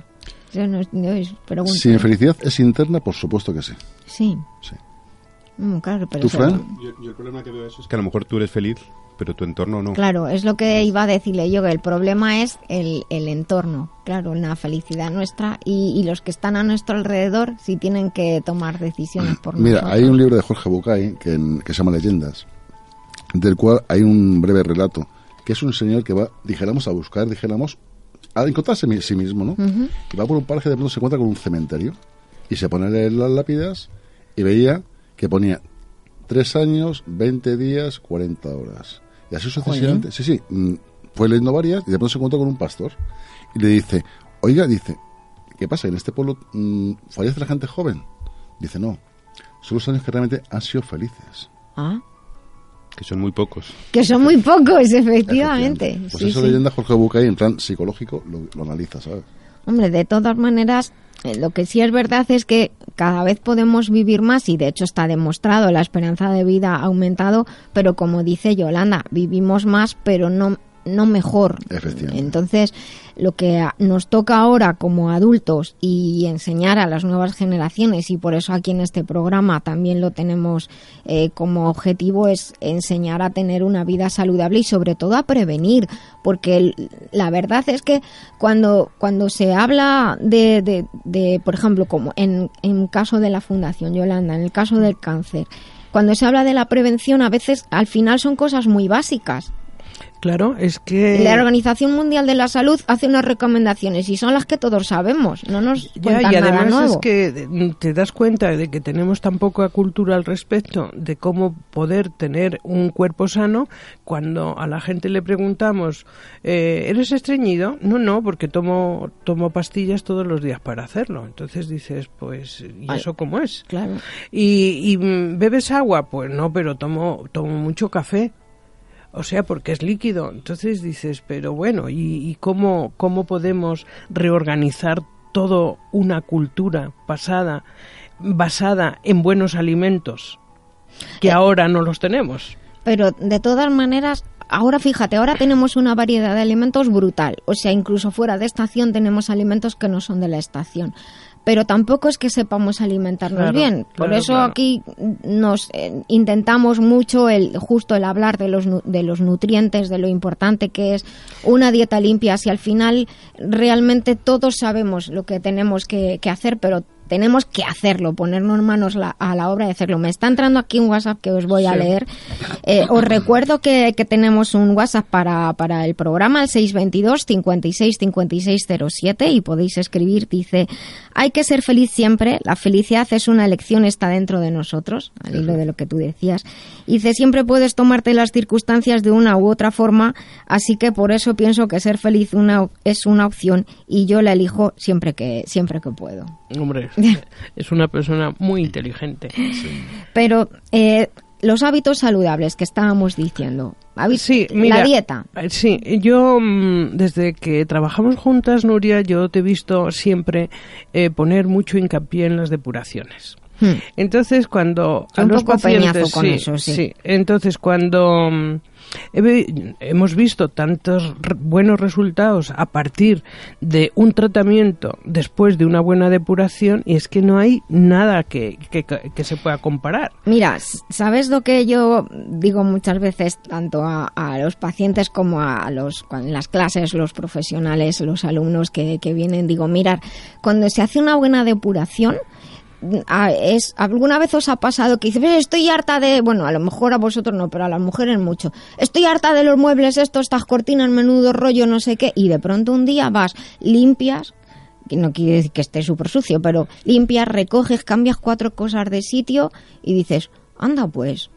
Si mi felicidad es interna, por supuesto que sí. Sí. Sí. Mm, claro, pero ¿Tú, Fran? Yo, el problema que veo eso es que a lo mejor tú eres feliz, pero tu entorno no. Claro, es lo que iba a decirle yo, que el problema es el, el entorno, claro, la felicidad nuestra y, y, los que están a nuestro alrededor si tienen que tomar decisiones por Mira, nosotros. hay un libro de Jorge Bucay que, que se llama Leyendas, del cual hay un breve relato, que es un señor que va, dijéramos, a buscar, dijéramos, a encontrarse a sí mismo, ¿no? Uh -huh. Y va por un parque de pronto se encuentra con un cementerio y se pone a leer las lápidas y veía que ponía tres años, 20 días, 40 horas. Y así sucesivamente. Sí, sí. Fue leyendo varias y de pronto se encuentra con un pastor y le dice, oiga, dice, ¿qué pasa? ¿En este pueblo mmm, fallece la gente joven? Dice, no. Son los años que realmente han sido felices. Ah. Que son muy pocos. Que son muy pocos, efectivamente. Pues sí, esa sí. leyenda Jorge Bucay en plan psicológico lo, lo analiza, ¿sabes? Hombre, de todas maneras, eh, lo que sí es verdad es que cada vez podemos vivir más y de hecho está demostrado, la esperanza de vida ha aumentado, pero como dice Yolanda, vivimos más pero no no mejor. Entonces, lo que nos toca ahora como adultos y enseñar a las nuevas generaciones, y por eso aquí en este programa también lo tenemos eh, como objetivo, es enseñar a tener una vida saludable y sobre todo a prevenir, porque el, la verdad es que cuando, cuando se habla de, de, de por ejemplo, como en, en caso de la Fundación Yolanda, en el caso del cáncer, cuando se habla de la prevención, a veces al final son cosas muy básicas. Claro, es que... La Organización Mundial de la Salud hace unas recomendaciones y son las que todos sabemos, no nos ya, y además nada nuevo. es que te das cuenta de que tenemos tan poca cultura al respecto de cómo poder tener un cuerpo sano cuando a la gente le preguntamos eh, ¿eres estreñido? No, no, porque tomo, tomo pastillas todos los días para hacerlo. Entonces dices, pues, ¿y Ay, eso cómo es? Claro. ¿Y, y ¿Bebes agua? Pues no, pero tomo, tomo mucho café o sea, porque es líquido. Entonces dices, pero bueno, ¿y, y cómo, cómo podemos reorganizar toda una cultura pasada, basada en buenos alimentos, que Eh, ahora no los tenemos? Pero de todas maneras, ahora fíjate, ahora tenemos una variedad de alimentos brutal. O sea, incluso fuera de estación tenemos alimentos que no son de la estación. Pero tampoco es que sepamos alimentarnos Claro, bien. Por claro, eso claro. aquí nos eh, intentamos mucho el justo el hablar de los de los nutrientes, de lo importante que es una dieta limpia. Si al final realmente todos sabemos lo que tenemos que, que hacer, pero tenemos que hacerlo, ponernos manos la- a la obra de hacerlo. Me está entrando aquí un WhatsApp que os voy a Sí. leer. Eh, os recuerdo que, que tenemos un WhatsApp para, para el programa, el 622 56 56 07 y podéis escribir, dice, hay que ser feliz siempre, la felicidad es una elección, está dentro de nosotros, al hilo de lo que tú decías. Dice, siempre puedes tomarte las circunstancias de una u otra forma, así que por eso pienso que ser feliz una, es una opción y yo la elijo siempre que, siempre que puedo. Hombre, es una persona muy inteligente. Pero eh, los hábitos saludables que estábamos diciendo, Sí, mira, la dieta, eh, Sí, yo mm, desde que trabajamos juntas, Nuria, yo te he visto siempre eh, poner mucho hincapié en las depuraciones. Hmm. Entonces, cuando a los pacientes, con eso, sí. Entonces, cuando mm, hemos visto tantos buenos resultados a partir de un tratamiento después de una buena depuración y es que no hay nada que, que, se pueda comparar. Mira, ¿sabes lo que yo digo muchas veces tanto a, los pacientes como a los en las clases, los profesionales, los alumnos que, que vienen? Digo, mirar, cuando se hace una buena depuración, es, ¿alguna vez os ha pasado que dices, estoy harta de, bueno, a lo mejor a vosotros no, pero a las mujeres mucho, estoy harta de los muebles estos, estas cortinas, menudo rollo, no sé qué, y de pronto un día vas, limpias, que no quiere decir que esté súper sucio, pero limpias, recoges, cambias cuatro cosas de sitio y dices, anda pues,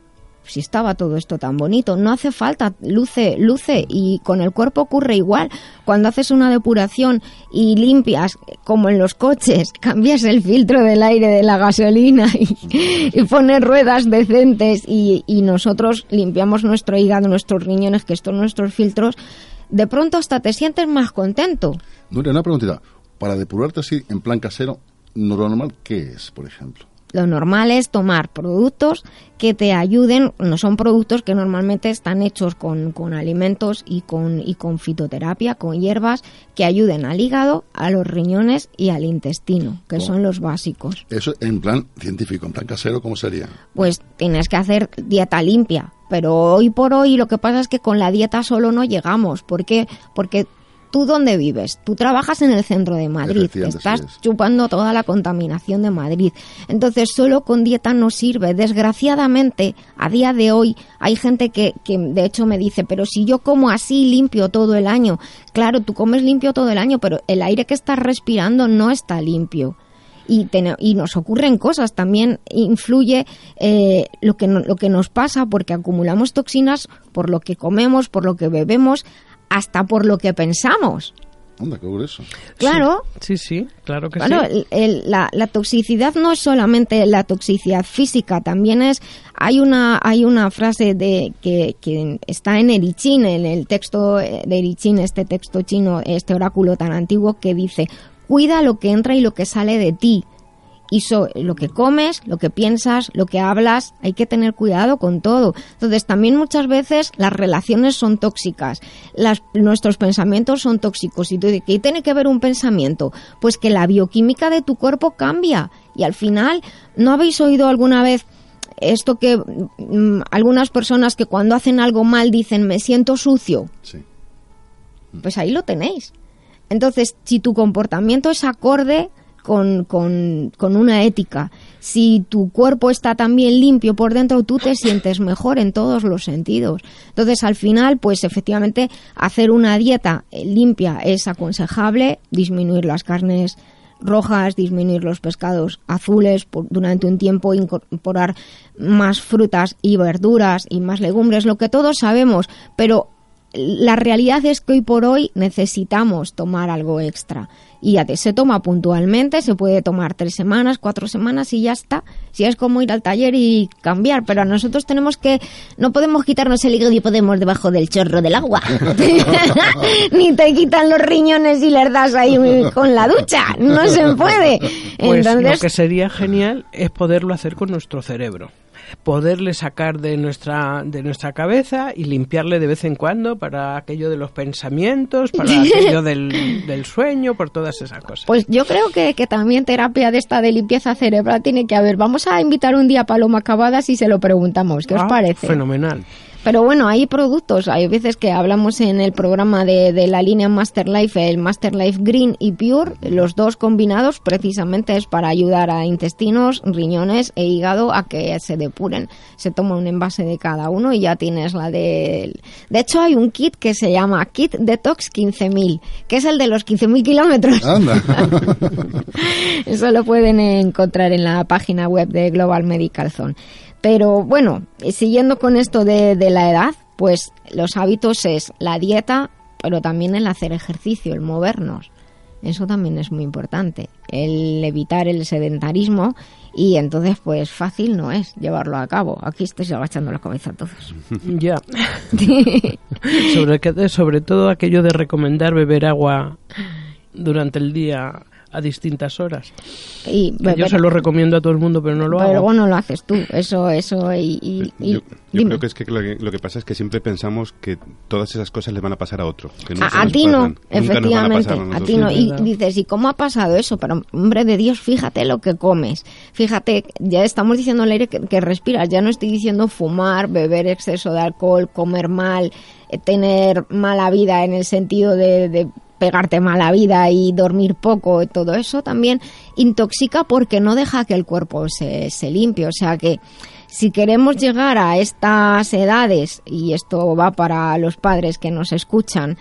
si estaba todo esto tan bonito, no hace falta, luce, luce y con el cuerpo ocurre igual. Cuando haces una depuración y limpias, como en los coches, cambias el filtro del aire de la gasolina y, pones ruedas decentes y, nosotros limpiamos nuestro hígado, nuestros riñones, que estos nuestros filtros, de pronto hasta te sientes más contento. Nuria, una preguntita. Para depurarte así en plan casero, normal, ¿qué es, por ejemplo? Lo normal es tomar productos que te ayuden, no son productos que normalmente están hechos con, alimentos y con, y con fitoterapia, con hierbas que ayuden al hígado, a los riñones y al intestino, que son los básicos. Eso en plan científico, en plan casero, ¿cómo sería? Pues tienes que hacer dieta limpia, pero hoy por hoy lo que pasa es que con la dieta solo no llegamos. ¿Por qué? Porque ¿Tú dónde vives? Tú trabajas en el centro de Madrid, estás chupando toda la contaminación de Madrid. Entonces, solo con dieta no sirve. Desgraciadamente, a día de hoy, hay gente que, que de hecho me dice, pero si yo como así limpio todo el año, claro, tú comes limpio todo el año, pero el aire que estás respirando no está limpio. Y, y, nos ocurren cosas. También influye eh, lo, que lo que nos pasa porque acumulamos toxinas por lo que comemos, por lo que bebemos, hasta por lo que pensamos. Anda, qué eso. Claro. Sí, sí, claro que sí. la, la, toxicidad no es solamente la toxicidad física, también es hay una hay una frase de que, que está en Erichín, en el texto de Erichín, este texto chino, este oráculo tan antiguo que dice cuida lo que entra y lo que sale de ti y lo que comes, lo que piensas, lo que hablas, hay que tener cuidado con todo. Entonces, también muchas veces las relaciones son tóxicas, las, nuestros pensamientos son tóxicos. Y tú dices, ¿qué tiene que ver un pensamiento? Pues que la bioquímica de tu cuerpo cambia. Y al final, ¿no habéis oído alguna vez esto que mm, algunas personas que cuando hacen algo mal dicen, me siento sucio? Sí. Pues ahí lo tenéis. Entonces, si tu comportamiento es acorde con, con, una ética. Si tu cuerpo está también limpio por dentro, tú te sientes mejor en todos los sentidos. Entonces, al final, pues efectivamente, hacer una dieta eh, limpia es aconsejable, disminuir las carnes rojas, disminuir los pescados azules durante un tiempo, incorporar más frutas y verduras y más legumbres, lo que todos sabemos, pero la realidad es que hoy por hoy necesitamos tomar algo extra. Y ya se toma puntualmente, se puede tomar tres semanas, cuatro semanas y ya está. Si es como ir al taller y cambiar, pero nosotros tenemos que, no podemos quitarnos el hígado y podemos debajo del chorro del agua. Ni te quitan los riñones y les das ahí con la ducha. No se puede. Pues Entonces, lo que sería genial es poderlo hacer con nuestro cerebro poderle sacar de nuestra, de nuestra cabeza y limpiarle de vez en cuando para aquello de los pensamientos, para aquello del, del sueño, por todas esas cosas. Pues yo creo que, que, también terapia de esta de limpieza cerebral tiene que haber. Vamos a invitar un día a Paloma Cavadas y se lo preguntamos. ¿Qué os ah, parece? Fenomenal. Pero bueno, hay productos, hay veces que hablamos en el programa de, de la línea Master Life, el Master Life Green y Pure, los dos combinados precisamente es para ayudar a intestinos, riñones e hígado a que se depuren. Se toma un envase de cada uno y ya tienes la de... De hecho hay un kit que se llama Kit Detox 15.000, que es el de los 15.000 kilómetros. Eso lo pueden encontrar en la página web de Global Medical Zone. Pero bueno, siguiendo con esto de, la edad, pues los hábitos es la dieta, pero también el hacer ejercicio, el movernos. Eso también es muy importante, el evitar el sedentarismo y entonces pues fácil no es llevarlo a cabo. Aquí estoy agachando la cabeza todos. Ya. sobre, sobre todo aquello de recomendar beber agua durante el día a distintas horas. Y, yo se lo recomiendo a todo el mundo, pero no lo hago. Pero no lo haces tú, eso, eso, y... yo, creo que es que lo, que pasa es que siempre pensamos que todas esas cosas le van a pasar a otro. a, ti no, efectivamente, a, ti no. Y dices, ¿y cómo ha pasado eso? Pero, hombre de Dios, fíjate lo que comes. Fíjate, ya estamos diciendo al aire que, que respiras, ya no estoy diciendo fumar, beber exceso de alcohol, comer mal, eh, tener mala vida en el sentido de, pegarte mala vida y dormir poco y todo eso también intoxica porque no deja que el cuerpo se, se limpie. O sea que si queremos llegar a estas edades, y esto va para los padres que nos escuchan,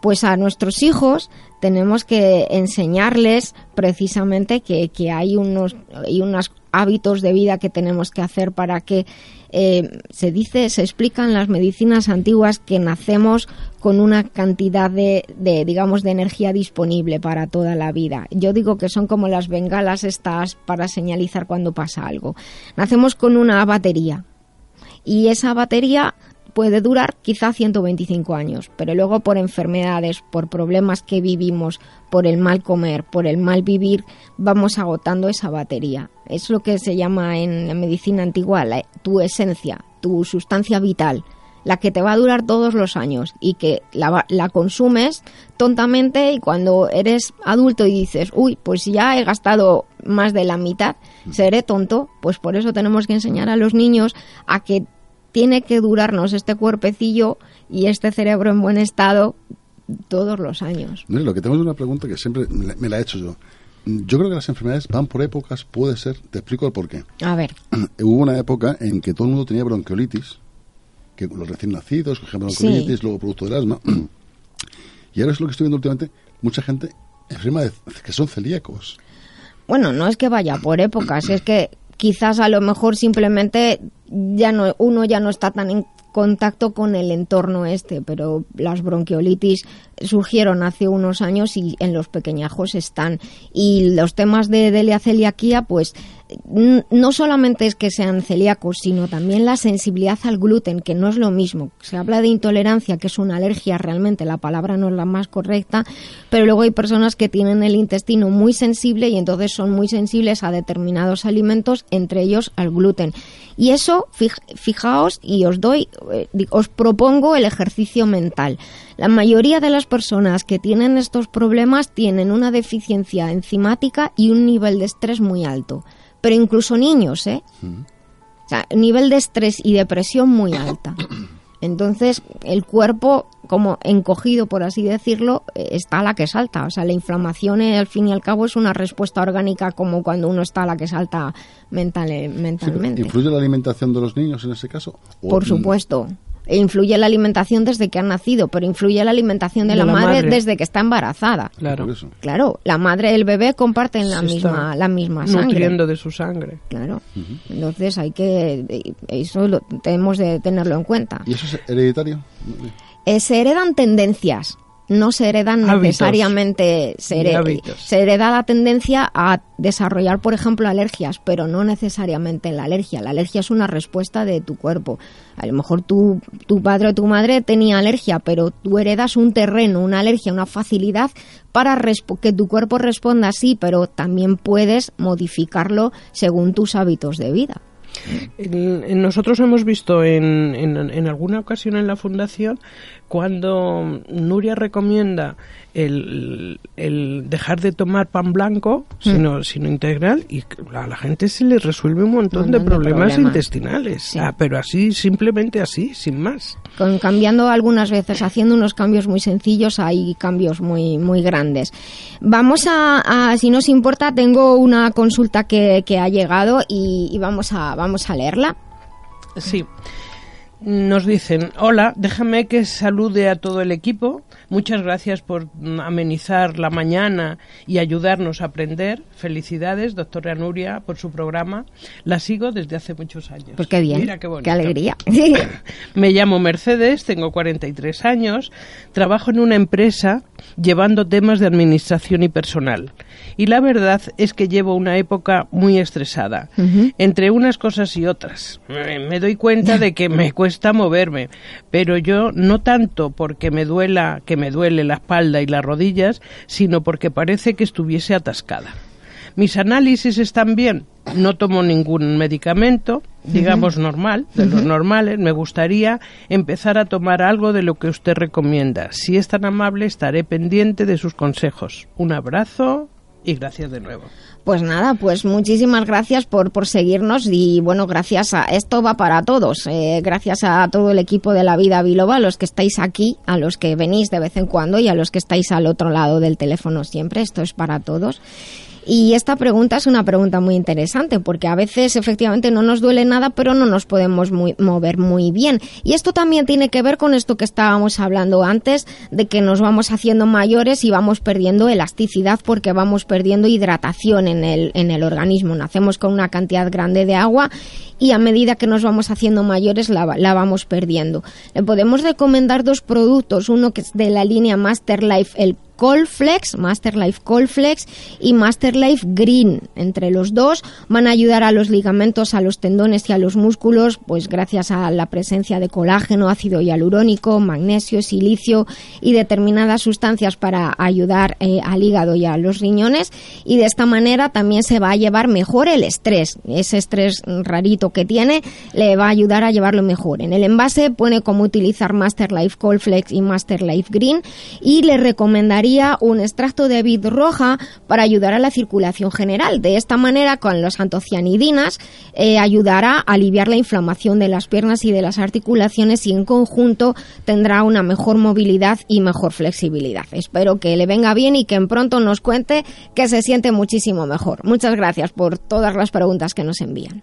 pues a nuestros hijos tenemos que enseñarles precisamente que, que hay unos, hay unos hábitos de vida que tenemos que hacer para que eh, se dice, se explican las medicinas antiguas que nacemos con una cantidad de, de, digamos, de energía disponible para toda la vida. Yo digo que son como las bengalas estas para señalizar cuando pasa algo. Nacemos con una batería y esa batería puede durar quizá 125 años, pero luego por enfermedades, por problemas que vivimos, por el mal comer, por el mal vivir, vamos agotando esa batería. Es lo que se llama en la medicina antigua tu esencia, tu sustancia vital, la que te va a durar todos los años y que la, la consumes tontamente y cuando eres adulto y dices, uy, pues ya he gastado más de la mitad, seré tonto, pues por eso tenemos que enseñar a los niños a que tiene que durarnos este cuerpecillo y este cerebro en buen estado todos los años. lo que tengo es una pregunta que siempre me la, he hecho yo. Yo creo que las enfermedades van por épocas, puede ser. Te explico el por qué. A ver. Hubo una época en que todo el mundo tenía bronquiolitis, que los recién nacidos cogían bronquiolitis, luego producto del asma. y ahora es lo que estoy viendo últimamente, mucha gente enferma de, que son celíacos. Bueno, no es que vaya por épocas, es que quizás a lo mejor simplemente ya no uno ya no está tan en contacto con el entorno este, pero las bronquiolitis surgieron hace unos años y en los pequeñajos están. Y los temas de celiaquía, pues no solamente es que sean celíacos, sino también la sensibilidad al gluten, que no es lo mismo. Se habla de intolerancia, que es una alergia realmente, la palabra no es la más correcta, pero luego hay personas que tienen el intestino muy sensible y entonces son muy sensibles a determinados alimentos, entre ellos al gluten. Y eso, fijaos, y os doy, eh, os propongo el ejercicio mental. La mayoría de las personas que tienen estos problemas tienen una deficiencia enzimática y un nivel de estrés muy alto pero incluso niños, ¿eh? O sea, nivel de estrés y depresión muy alta. Entonces, el cuerpo, como encogido, por así decirlo, eh, está a la que salta. O sea, la inflamación, eh, al fin y al cabo, es una respuesta orgánica como cuando uno está a la que salta mental, eh, mentalmente. ¿Influye la alimentación de los niños en ese caso? Por supuesto. E influye la alimentación desde que han nacido, pero influye la alimentación de, la, madre, desde que está embarazada. Claro. Claro, la madre y el bebé comparten la misma la misma sangre. Nutriendo de su sangre. Claro. Entonces hay que eso lo, tenemos de tenerlo en cuenta. ¿Y eso es hereditario? Eh, se heredan tendencias no se heredan necesariamente, se, hereda la tendencia a desarrollar, por ejemplo, alergias, pero no necesariamente la alergia. La alergia es una respuesta de tu cuerpo. A lo mejor tu, tu padre o tu madre tenía alergia, pero tú heredas un terreno, una alergia, una facilidad para que tu cuerpo responda así, pero también puedes modificarlo según tus hábitos de vida. Nosotros hemos visto en, en, alguna ocasión en la fundación cuando Nuria recomienda el, dejar de tomar pan blanco, mm. sino, sino integral, y a la gente se le resuelve un montón, de, problemas intestinales. Ah, pero así, simplemente así, sin más. Con, cambiando algunas veces, haciendo unos cambios muy sencillos, hay cambios muy, muy grandes. Vamos a, si nos importa, tengo una consulta que, que ha llegado y, y vamos, a, vamos a leerla. Sí. Nos dicen, hola, déjame que salude a todo el equipo. Muchas gracias por amenizar la mañana y ayudarnos a aprender. Felicidades, doctora Nuria, por su programa. La sigo desde hace muchos años. Pues qué bien, qué, alegría. Me llamo Mercedes, tengo 43 años, trabajo en una empresa llevando temas de administración y personal. Y la verdad es que llevo una época muy estresada, entre unas cosas y otras. Me doy cuenta de que me cuesta moverme, pero yo no tanto porque me duela, que me duele la espalda y las rodillas, sino porque parece que estuviese atascada. Mis análisis están bien, no tomo ningún medicamento, digamos normal, de los normales. Me gustaría empezar a tomar algo de lo que usted recomienda. Si es tan amable, estaré pendiente de sus consejos. Un abrazo y gracias de nuevo. Pues nada, pues muchísimas gracias por, por seguirnos y bueno, gracias a esto va para todos. Eh, gracias a todo el equipo de la vida Biloba, a los que estáis aquí, a los que venís de vez en cuando y a los que estáis al otro lado del teléfono siempre. Esto es para todos. Y esta pregunta es una pregunta muy interesante porque a veces efectivamente no nos duele nada pero no nos podemos mover muy bien. Y esto también tiene que ver con esto que estábamos hablando antes de que nos vamos haciendo mayores y vamos perdiendo elasticidad porque vamos perdiendo hidratación en el, en el organismo. Nacemos con una cantidad grande de agua y a medida que nos vamos haciendo mayores la, vamos perdiendo. Le podemos recomendar dos productos, uno que es de la línea Master Life, el Colflex, Master Life Colflex y Master Life Green. Entre los dos van a ayudar a los ligamentos, a los tendones y a los músculos, pues gracias a la presencia de colágeno, ácido hialurónico, magnesio, silicio y determinadas sustancias para ayudar eh, al hígado y a los riñones. Y de esta manera también se va a llevar mejor el estrés. Ese estrés rarito que tiene le va a ayudar a llevarlo mejor. En el envase pone cómo utilizar Master Life Colflex y Master Life Green y le recomendaría un extracto de vid roja para ayudar a la circulación general. De esta manera, con los antocianidinas, eh, ayudará a aliviar la inflamación de las piernas y de las articulaciones y en conjunto tendrá una mejor movilidad y mejor flexibilidad. Espero que le venga bien y que en pronto nos cuente que se siente muchísimo mejor. Muchas gracias por todas las preguntas que nos envían.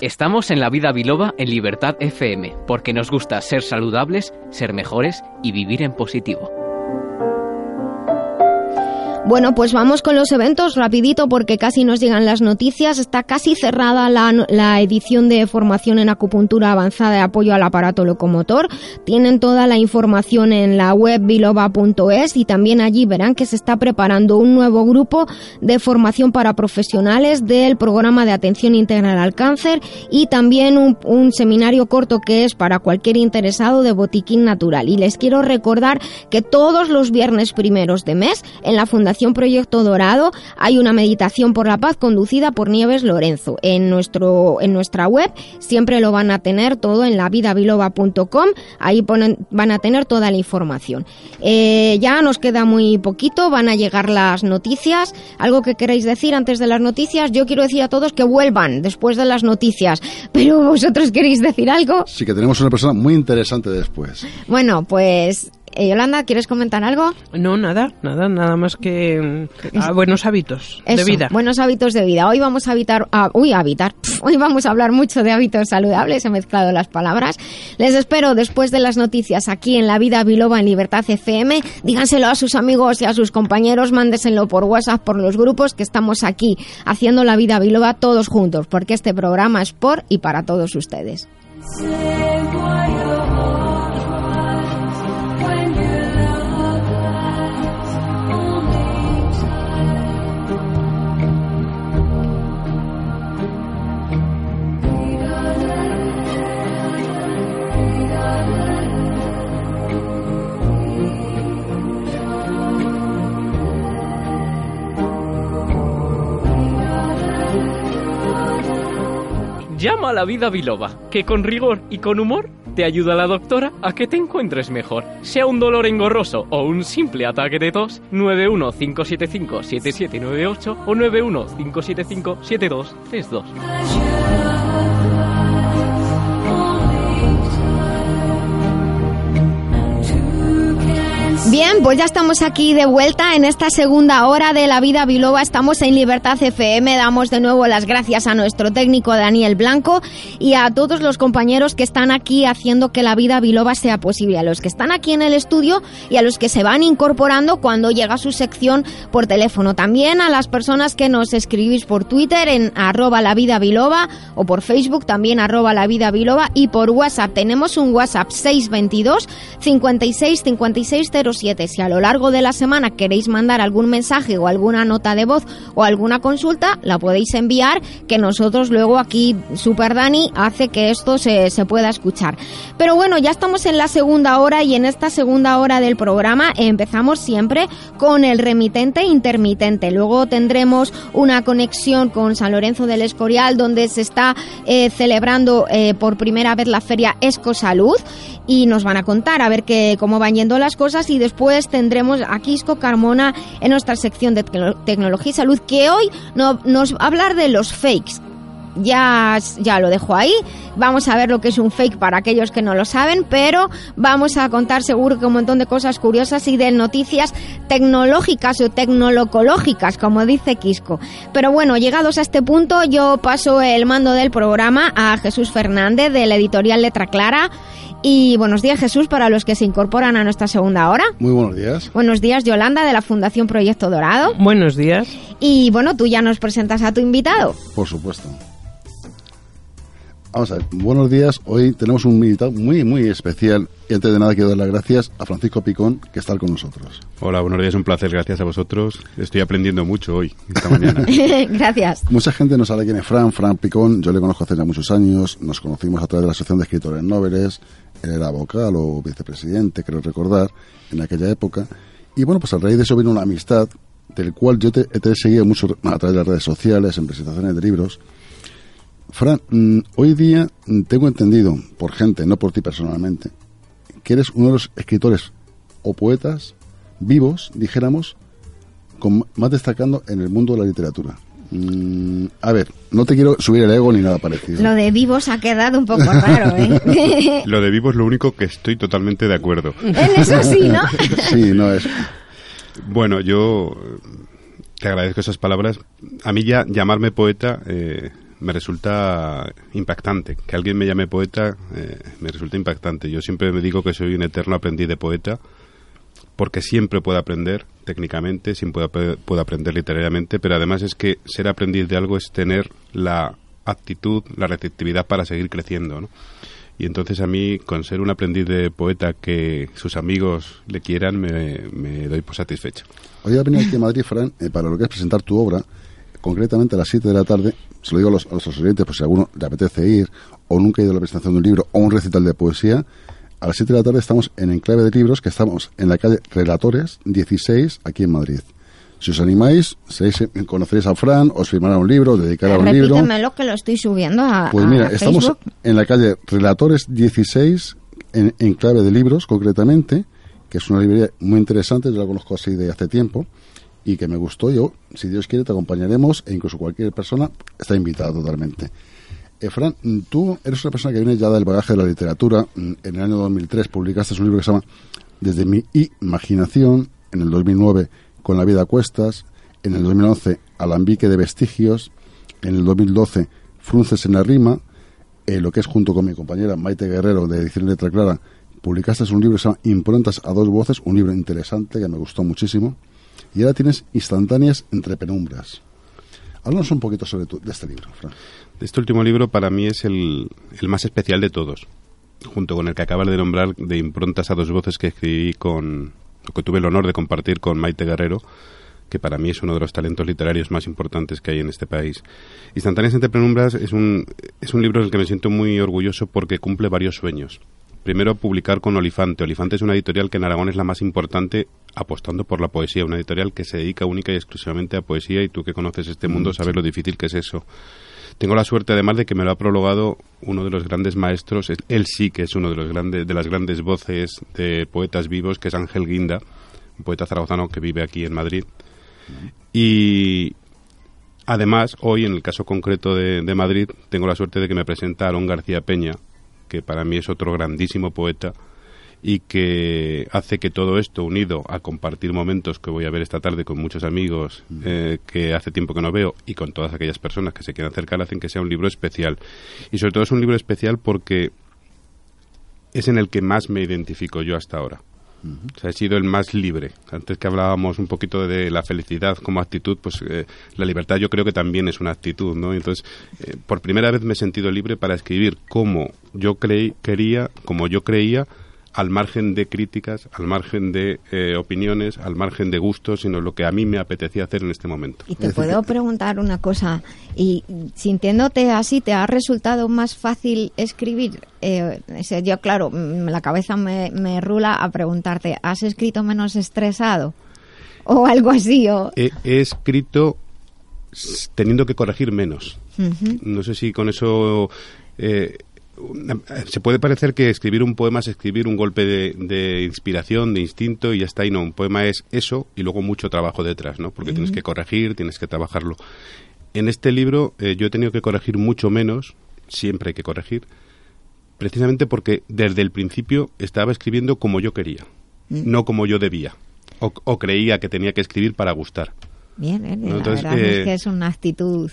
Estamos en la vida biloba en Libertad FM, porque nos gusta ser saludables, ser mejores y vivir en positivo. Bueno, pues vamos con los eventos rapidito porque casi nos llegan las noticias. Está casi cerrada la, edición de formación en acupuntura avanzada de apoyo al aparato locomotor. Tienen toda la información en la web biloba.es y también allí verán que se está preparando un nuevo grupo de formación para profesionales del programa de atención integral al cáncer y también un, un seminario corto que es para cualquier interesado de botiquín natural. Y les quiero recordar que todos los viernes primeros de mes en la Fundación Proyecto Dorado hay una meditación por la paz conducida por Nieves Lorenzo. En, nuestro, en nuestra web siempre lo van a tener todo en lavidabiloba.com, ahí ponen, van a tener toda la información. Eh, ya nos queda muy poquito, van a llegar las noticias. ¿Algo que queréis decir antes de las noticias? Yo quiero decir a todos que vuelvan después de las noticias, pero vosotros queréis decir algo. Sí, que tenemos una persona muy interesante después. Bueno, pues Yolanda, ¿quieres comentar algo? No, nada, nada, nada más que mm, buenos hábitos de vida. Buenos hábitos de vida. Hoy vamos a habitar, uy, a habitar. Hoy vamos a hablar mucho de hábitos saludables. He mezclado las palabras. Les espero después de las noticias aquí en La Vida Biloba en Libertad FM. Díganselo a sus amigos y a sus compañeros. Mándeselo por WhatsApp, por los grupos que estamos aquí haciendo La Vida Biloba todos juntos, porque este programa es por y para todos ustedes. Llama a la vida biloba, que con rigor y con humor te ayuda la doctora a que te encuentres mejor. Sea un dolor engorroso o un simple ataque de tos, 915757798 o 915757232. Bien, pues ya estamos aquí de vuelta en esta segunda hora de La Vida Biloba. Estamos en Libertad FM. Damos de nuevo las gracias a nuestro técnico Daniel Blanco y a todos los compañeros que están aquí haciendo que La Vida Biloba sea posible. A los que están aquí en el estudio y a los que se van incorporando cuando llega su sección por teléfono. También a las personas que nos escribís por Twitter en arroba La Vida Biloba o por Facebook también arroba La Vida y por WhatsApp. Tenemos un WhatsApp 622 56 56 07. Si a lo largo de la semana queréis mandar algún mensaje o alguna nota de voz o alguna consulta, la podéis enviar que nosotros luego aquí, Super Dani, hace que esto se, se pueda escuchar. Pero bueno, ya estamos en la segunda hora y en esta segunda hora del programa empezamos siempre con el remitente intermitente. Luego tendremos una conexión con San Lorenzo del Escorial donde se está eh, celebrando eh, por primera vez la feria Escosalud y nos van a contar a ver que, cómo van yendo las cosas y después tendremos a Quisco Carmona en nuestra sección de tecnología y salud que hoy no, nos va a hablar de los fakes ya, ya lo dejo ahí. Vamos a ver lo que es un fake para aquellos que no lo saben, pero vamos a contar seguro que un montón de cosas curiosas y de noticias tecnológicas o tecnolocológicas, como dice Quisco. Pero bueno, llegados a este punto, yo paso el mando del programa a Jesús Fernández de la editorial Letra Clara. Y buenos días Jesús para los que se incorporan a nuestra segunda hora. Muy buenos días. Buenos días Yolanda de la Fundación Proyecto Dorado. Buenos días. Y bueno, tú ya nos presentas a tu invitado. Por supuesto. Vamos a ver, buenos días. Hoy tenemos un invitado muy, muy especial. Y antes de nada quiero dar las gracias a Francisco Picón, que está con nosotros. Hola, buenos días, un placer, gracias a vosotros. Estoy aprendiendo mucho hoy, esta mañana. gracias. Mucha gente no sabe quién es Fran, Fran Picón. Yo le conozco hace ya muchos años. Nos conocimos a través de la Asociación de Escritores Nobles. Él era vocal o vicepresidente, creo recordar, en aquella época. Y bueno, pues a raíz de eso vino una amistad, del cual yo te, te he seguido mucho a través de las redes sociales, en presentaciones de libros. Fran, mm, hoy día mm, tengo entendido, por gente, no por ti personalmente, que eres uno de los escritores o poetas vivos, dijéramos, con, más destacando en el mundo de la literatura. Mm, a ver, no te quiero subir el ego ni nada parecido. Lo de vivos ha quedado un poco raro, ¿eh? lo de vivos es lo único que estoy totalmente de acuerdo. En eso sí, ¿no? sí, no es. Bueno, yo te agradezco esas palabras. A mí ya llamarme poeta eh, me resulta impactante. Que alguien me llame poeta eh, me resulta impactante. Yo siempre me digo que soy un eterno aprendiz de poeta porque siempre puedo aprender técnicamente, siempre puedo, aprender literariamente, pero además es que ser aprendiz de algo es tener la actitud, la receptividad para seguir creciendo, ¿no? Y entonces a mí, con ser un aprendiz de poeta que sus amigos le quieran, me, doy por satisfecho. Hoy he venido aquí a Madrid, Fran, eh, para lo que es presentar tu obra, concretamente a las 7 de la tarde, se lo digo a los, a oyentes, pues si a alguno le apetece ir, o nunca ha ido a la presentación de un libro, o un recital de poesía, a las 7 de la tarde estamos en Enclave de Libros, que estamos en la calle Relatores 16, aquí en Madrid. Si os animáis, conoceréis a Fran, os firmará un libro, dedicará un libro. lo que lo estoy subiendo a Pues mira, estamos en la calle Relatores 16, en Enclave de Libros, concretamente, que es una librería muy interesante, yo la conozco así de hace tiempo y que me gustó. Yo, si Dios quiere, te acompañaremos e incluso cualquier persona está invitada totalmente. Efran, tú eres una persona que viene ya del bagaje de la literatura. En el año 2003 publicaste un libro que se llama Desde mi imaginación. En el 2009, Con la vida a cuestas. En el 2011, Alambique de vestigios. En el 2012, Frunces en la rima. Eh, lo que es junto con mi compañera Maite Guerrero de Edición Letra Clara, publicaste un libro que se llama Improntas a dos voces, un libro interesante que me gustó muchísimo y ahora tienes instantáneas entre penumbras. Háblanos un poquito sobre tu, de este libro, Fran. Este último libro para mí es el, más especial de todos, junto con el que acabas de nombrar de improntas a dos voces que escribí con, que tuve el honor de compartir con Maite Guerrero, que para mí es uno de los talentos literarios más importantes que hay en este país. Instantáneas entre penumbras es un, es un libro del que me siento muy orgulloso porque cumple varios sueños. Primero, publicar con Olifante. Olifante es una editorial que en Aragón es la más importante apostando por la poesía, una editorial que se dedica única y exclusivamente a poesía y tú que conoces este mundo mm, sabes lo difícil que es eso. Tengo la suerte además de que me lo ha prologado uno de los grandes maestros, él sí que es uno de los grandes de las grandes voces de poetas vivos, que es Ángel Guinda, un poeta zaragozano que vive aquí en Madrid. Y además, hoy en el caso concreto de, de Madrid, tengo la suerte de que me presenta Aaron García Peña, que para mí es otro grandísimo poeta y que hace que todo esto, unido a compartir momentos que voy a ver esta tarde con muchos amigos eh, que hace tiempo que no veo y con todas aquellas personas que se quieran acercar, hacen que sea un libro especial. Y sobre todo es un libro especial porque es en el que más me identifico yo hasta ahora. He sido el más libre. Antes que hablábamos un poquito de la felicidad como actitud, pues eh, la libertad yo creo que también es una actitud, ¿no? Entonces, eh, por primera vez me he sentido libre para escribir como yo creí, quería, como yo creía, al margen de críticas, al margen de eh, opiniones, al margen de gustos, sino lo que a mí me apetecía hacer en este momento. Y te puedo preguntar una cosa, y sintiéndote así, ¿te ha resultado más fácil escribir? Eh, yo, claro, la cabeza me, me, rula a preguntarte, ¿has escrito menos estresado? O algo así. O... He, escrito teniendo que corregir menos. No sé si con eso... Eh, se puede parecer que escribir un poema es escribir un golpe de, inspiración, de instinto y ya está. Y no, un poema es eso y luego mucho trabajo detrás, ¿no? Porque tienes que corregir, tienes que trabajarlo. En este libro eh, yo he tenido que corregir mucho menos, siempre hay que corregir, precisamente porque desde el principio estaba escribiendo como yo quería, mm. no como yo debía o, creía que tenía que escribir para gustar. Bien, la verdad es eh, que es una actitud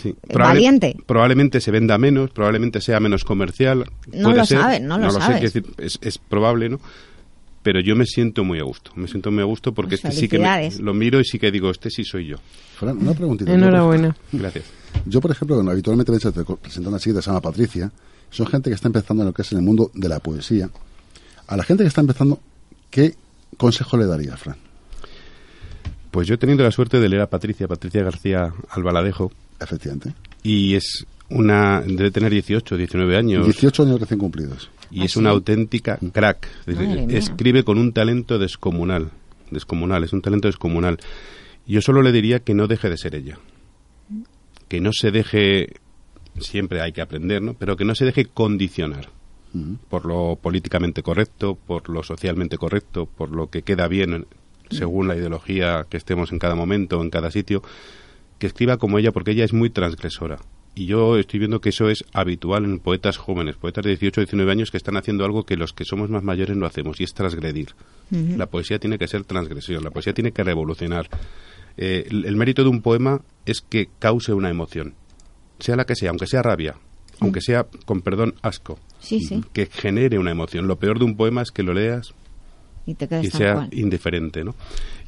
Sí. valiente. Probablemente se venda menos, probablemente sea menos comercial. No lo sabe, no lo, sabe. es, probable, ¿no? Pero yo me siento muy a gusto. Me siento muy a gusto porque pues este sí que lo miro y sí que digo, este sí soy yo. una preguntita. Enhorabuena. Gracias. Yo, por ejemplo, habitualmente me presento una chica que se llama Patricia. Son gente que está empezando en lo que es en el mundo de la poesía. A la gente que está empezando, ¿qué consejo le daría, Fran? Pues yo he tenido la suerte de leer a Patricia, Patricia García Albaladejo, Efectivamente. Y es una. debe tener 18, 19 años. 18 años recién cumplidos. Y es una auténtica crack. Escribe con un talento descomunal. Descomunal, es un talento descomunal. Yo solo le diría que no deje de ser ella. Que no se deje. Siempre hay que aprender, ¿no? Pero que no se deje condicionar por lo políticamente correcto, por lo socialmente correcto, por lo que queda bien según la ideología que estemos en cada momento, en cada sitio, que escriba como ella porque ella es muy transgresora. Y yo estoy viendo que eso es habitual en poetas jóvenes, poetas de 18 o 19 años que están haciendo algo que los que somos más mayores no hacemos, y es transgredir. La poesía tiene que ser transgresión, la poesía tiene que revolucionar. Eh, el, mérito de un poema es que cause una emoción, sea la que sea, aunque sea rabia, aunque sea, con perdón, asco, que genere una emoción. Lo peor de un poema es que lo leas y, sea indiferente, ¿no?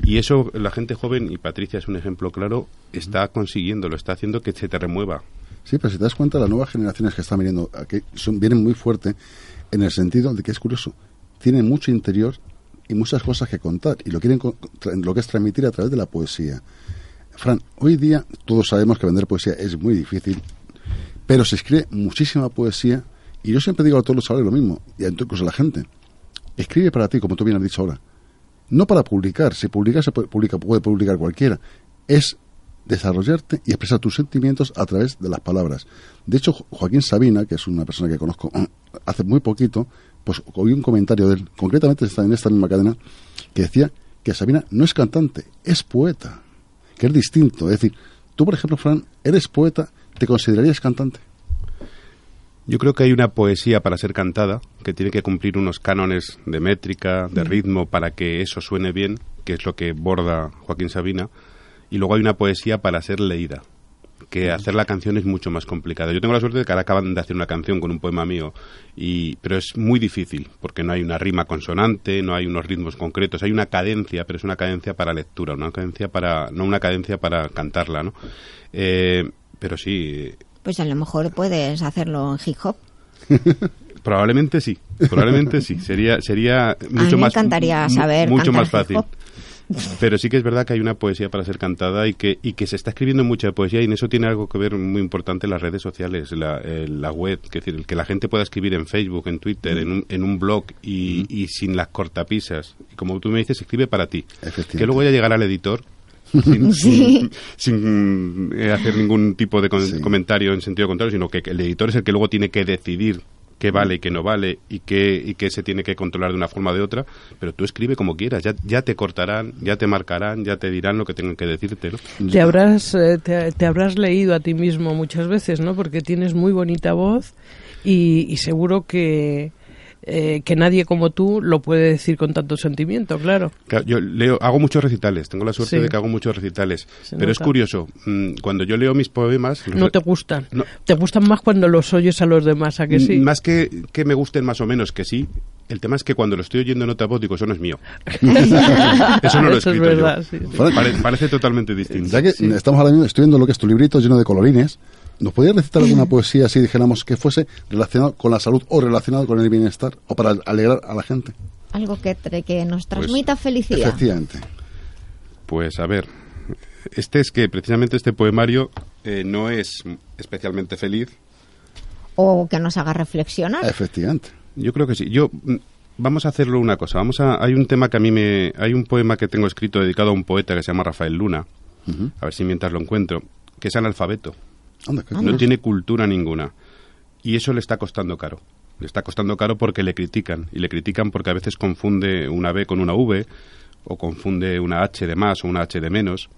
Y eso la gente joven, y Patricia es un ejemplo claro, está consiguiendo, lo está haciendo que se te remueva. Sí, pero si te das cuenta, las nuevas generaciones que están viniendo aquí son, vienen muy fuerte en el sentido de que es curioso, tienen mucho interior y muchas cosas que contar y lo quieren lo que es transmitir a través de la poesía. Fran, hoy día todos sabemos que vender poesía es muy difícil, pero se escribe muchísima poesía y yo siempre digo a todos los chavales lo mismo, y incluso a la gente, escribe para ti, como tú bien has dicho ahora. No para publicar, si publicar se puede, publica, puede publicar cualquiera. Es desarrollarte y expresar tus sentimientos a través de las palabras. De hecho, Joaquín Sabina, que es una persona que conozco hace muy poquito, pues oí un comentario de él, concretamente en esta misma cadena, que decía que Sabina no es cantante, es poeta, que es distinto. Es decir, tú, por ejemplo, Fran, eres poeta, ¿te considerarías cantante? Yo creo que hay una poesía para ser cantada, que tiene que cumplir unos cánones de métrica, de ritmo, para que eso suene bien, que es lo que borda Joaquín Sabina, y luego hay una poesía para ser leída, que hacer la canción es mucho más complicado. Yo tengo la suerte de que ahora acaban de hacer una canción con un poema mío, y, pero es muy difícil, porque no hay una rima consonante, no hay unos ritmos concretos, hay una cadencia, pero es una cadencia para lectura, una cadencia para, no una cadencia para cantarla, ¿no? Eh, pero sí, pues a lo mejor puedes hacerlo en hip hop. probablemente sí, probablemente sí. Sería, sería mucho más. Me encantaría saber. Mucho más fácil. Pero sí que es verdad que hay una poesía para ser cantada y que, y que se está escribiendo mucha poesía y en eso tiene algo que ver muy importante las redes sociales, la, eh, la web, que, decir, que la gente pueda escribir en Facebook, en Twitter, en, un, en un blog y, y sin las cortapisas. Y como tú me dices, escribe para ti. Que luego ya llegará al editor sin, eh, hacer ningún tipo de comentario en sentido contrario, sino que el editor es el que luego tiene que decidir qué vale y qué no vale y qué, y qué se tiene que controlar de una forma o de otra, pero tú escribe como quieras, ya, ya te cortarán, ya te marcarán, ya te dirán lo que tengan que decirte, ¿no? Te habrás, eh, te, habrás leído a ti mismo muchas veces, ¿no? Porque tienes muy bonita voz y, y seguro que eh, que nadie como tú lo puede decir con tanto sentimiento, claro. yo leo, hago muchos recitales, tengo la suerte de que hago muchos recitales, pero es curioso, mm, cuando yo leo mis poemas... No te gustan, te gustan más cuando los oyes a los demás, ¿a que sí? Más que que me gusten más o menos, que sí, el tema es que cuando lo estoy oyendo en nota voz digo, eso no es mío. eso no lo he escrito yo. parece totalmente distinto. Ya que estamos ahora mismo, estoy viendo lo que es tu librito lleno de colorines. ¿Nos podrías recitar alguna poesía así, dijéramos, que fuese relacionado con la salud o relacionado con el bienestar o para alegrar a la gente? Algo que, que nos pues, transmita felicidad. Efectivamente. Pues a ver, este es que precisamente este poemario eh, no es especialmente feliz. O que nos haga reflexionar. Efectivamente. Yo creo que sí. Yo mm, vamos a hacerlo una cosa. Vamos a hay un tema que a mí me hay un poema que tengo escrito dedicado a un poeta que se llama Rafael Luna. A ver si mientras lo encuentro, que es analfabeto. No tiene cultura ninguna. Y eso le está costando caro. Le está costando caro porque le critican. Y le critican porque a veces confunde una B con una V, o confunde una H de más o una H de menos.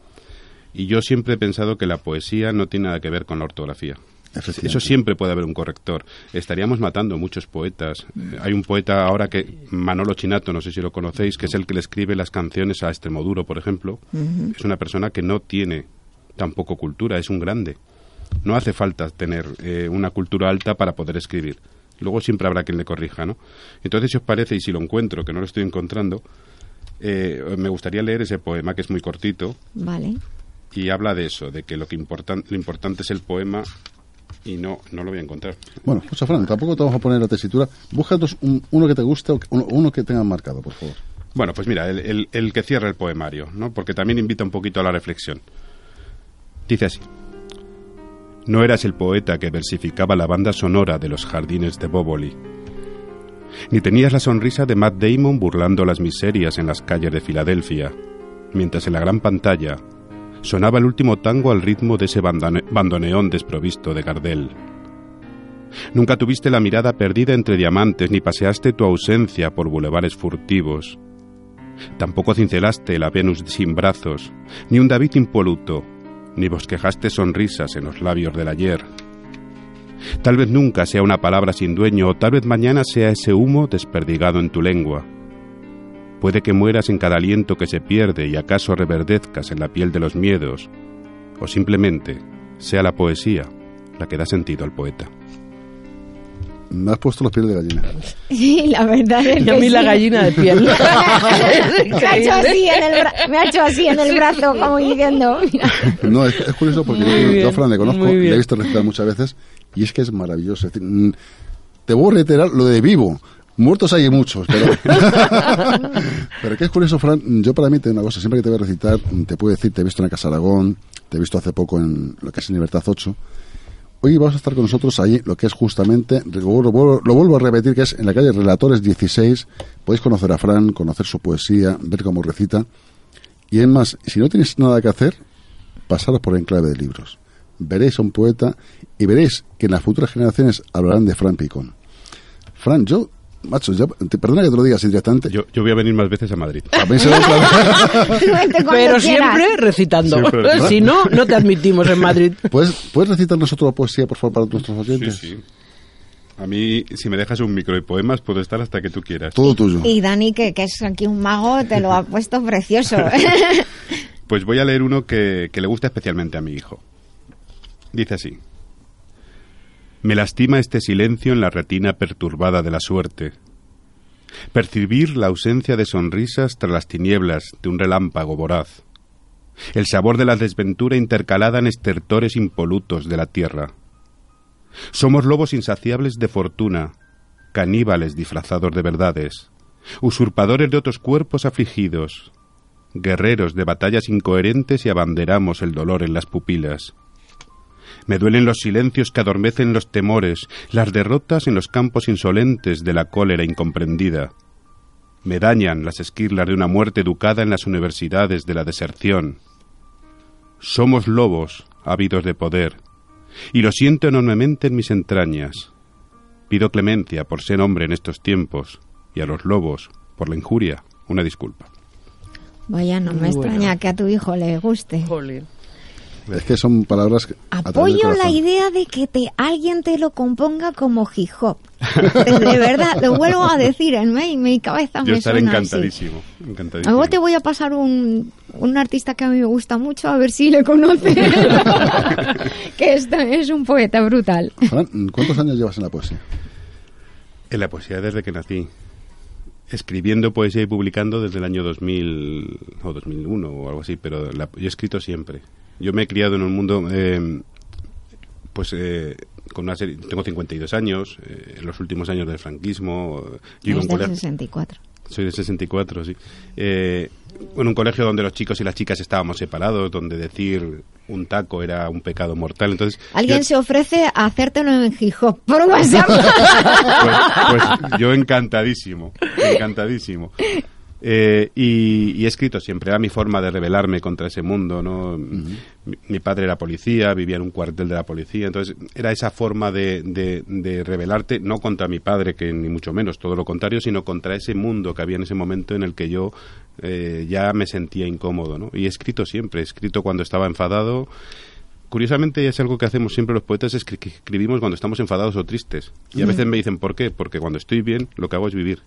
Y yo siempre he pensado que la poesía no tiene nada que ver con la ortografía. Eso siempre puede haber un corrector. Estaríamos matando muchos poetas. Hay un poeta ahora que, Manolo Chinato, no sé si lo conocéis, que es el que le escribe las canciones a Extremoduro, por ejemplo. Es una persona que no tiene tampoco cultura, es un grande. No hace falta tener eh, una cultura alta para poder escribir. Luego siempre habrá quien le corrija, ¿no? Entonces, si os parece, y si lo encuentro, que no lo estoy encontrando, eh, me gustaría leer ese poema, que es muy cortito. Vale. Y habla de eso, de que lo, que lo importante es el poema y no, no lo voy a encontrar. Bueno, José Fran, tampoco te vamos a poner la tesitura. Búscanos uno que te guste o uno, que tenga marcado, por favor. Bueno, pues mira, el, el, que cierra el poemario, ¿no? porque también invita un poquito a la reflexión. Dice así. No eras el poeta que versificaba la banda sonora de los jardines de Boboli. Ni tenías la sonrisa de Matt Damon burlando las miserias en las calles de Filadelfia, mientras en la gran pantalla sonaba el último tango al ritmo de ese bandoneón desprovisto de Gardel. Nunca tuviste la mirada perdida entre diamantes ni paseaste tu ausencia por bulevares furtivos. Tampoco cincelaste la Venus sin brazos, ni un David impoluto, ni bosquejaste sonrisas en los labios del ayer. Tal vez nunca sea una palabra sin dueño, o tal vez mañana sea ese humo desperdigado en tu lengua. Puede que mueras en cada aliento que se pierde y acaso reverdezcas en la piel de los miedos, o simplemente sea la poesía la que da sentido al poeta. Me has puesto la piel de gallina. Sí, la verdad es que. Y a mí la gallina de piel. me, ha hecho así en el me ha hecho así en el brazo, como diciendo. No, es, curioso porque yo a Fran le conozco, le he visto recitar muchas veces y es que es maravilloso. Te voy a reiterar lo de vivo. Muertos hay muchos, pero... pero que es curioso, Fran, yo para mí tengo una cosa, siempre que te voy a recitar, te puedo decir, te he visto en la Casa Aragón, te he visto hace poco en lo que es en Libertad 8. Hoy vas a estar con nosotros ahí, lo que es justamente, lo vuelvo, a repetir, que es en la calle Relatores 16. Podéis conocer a Fran, conocer su poesía, ver cómo recita. Y es más, si no tenéis nada que hacer, pasaros por Enclave de Libros. Veréis a un poeta y veréis que en las futuras generaciones hablarán de Fran Picón. Fran, yo macho, perdona que te lo diga así directamente. Yo, yo voy a venir más veces a Madrid. Pero siempre recitando. si no, no te admitimos en Madrid. ¿Puedes, ¿Puedes recitarnos otra poesía, por favor, para nuestros oyentes? Sí, sí. A mí, si me dejas un micro de poemas, puedo estar hasta que tú quieras. Todo tuyo. Y Dani, que, que es aquí un mago, te lo ha puesto precioso. pues voy a leer uno que, que le gusta especialmente a mi hijo. Dice así. Me lastima este silencio en la retina perturbada de la suerte. Percibir la ausencia de sonrisas tras las tinieblas de un relámpago voraz. El sabor de la desventura intercalada en estertores impolutos de la tierra. Somos lobos insaciables de fortuna, caníbales disfrazados de verdades, usurpadores de otros cuerpos afligidos, guerreros de batallas incoherentes y abanderamos el dolor en las pupilas. Me duelen los silencios que adormecen los temores, las derrotas en los campos insolentes de la cólera incomprendida. Me dañan las esquirlas de una muerte educada en las universidades de la deserción. Somos lobos, ávidos de poder, y lo siento enormemente en mis entrañas. Pido clemencia por ser hombre en estos tiempos, y a los lobos, por la injuria, una disculpa. Vaya, no me extraña que a tu hijo le guste. Es que son palabras que... Apoyo la idea de que te, alguien te lo componga como hip hop. De verdad, lo vuelvo a decir, en mi, mi cabeza Yo me estaré suena encantadísimo, así. encantadísimo. Luego te voy a pasar un, un artista que a mí me gusta mucho, a ver si le conoce. que es, es un poeta brutal. Fran, ¿cuántos años llevas en la poesía? En la poesía desde que nací. Escribiendo poesía y publicando desde el año 2000 o 2001 o algo así, pero la- yo he escrito siempre. Yo me he criado en un mundo, eh, pues, eh, con una serie, tengo 52 años, eh, en los últimos años del franquismo. yo Es del colegio- 64. Soy de 64, sí. Eh, en un colegio donde los chicos y las chicas estábamos separados, donde decir un taco era un pecado mortal. Entonces, Alguien yo- se ofrece a hacértelo en hop por WhatsApp. pues, pues yo encantadísimo, encantadísimo. Eh, y, y he escrito siempre, era mi forma de rebelarme contra ese mundo, ¿no? mi, mi padre era policía, vivía en un cuartel de la policía, entonces era esa forma de, de, de rebelarte, no contra mi padre, que ni mucho menos, todo lo contrario, sino contra ese mundo que había en ese momento en el que yo eh, ya me sentía incómodo, ¿no? Y he escrito siempre, he escrito cuando estaba enfadado, Curiosamente es algo que hacemos siempre los poetas, es que escribimos cuando estamos enfadados o tristes. Y a veces me dicen, ¿por qué? Porque cuando estoy bien, lo que hago es vivir.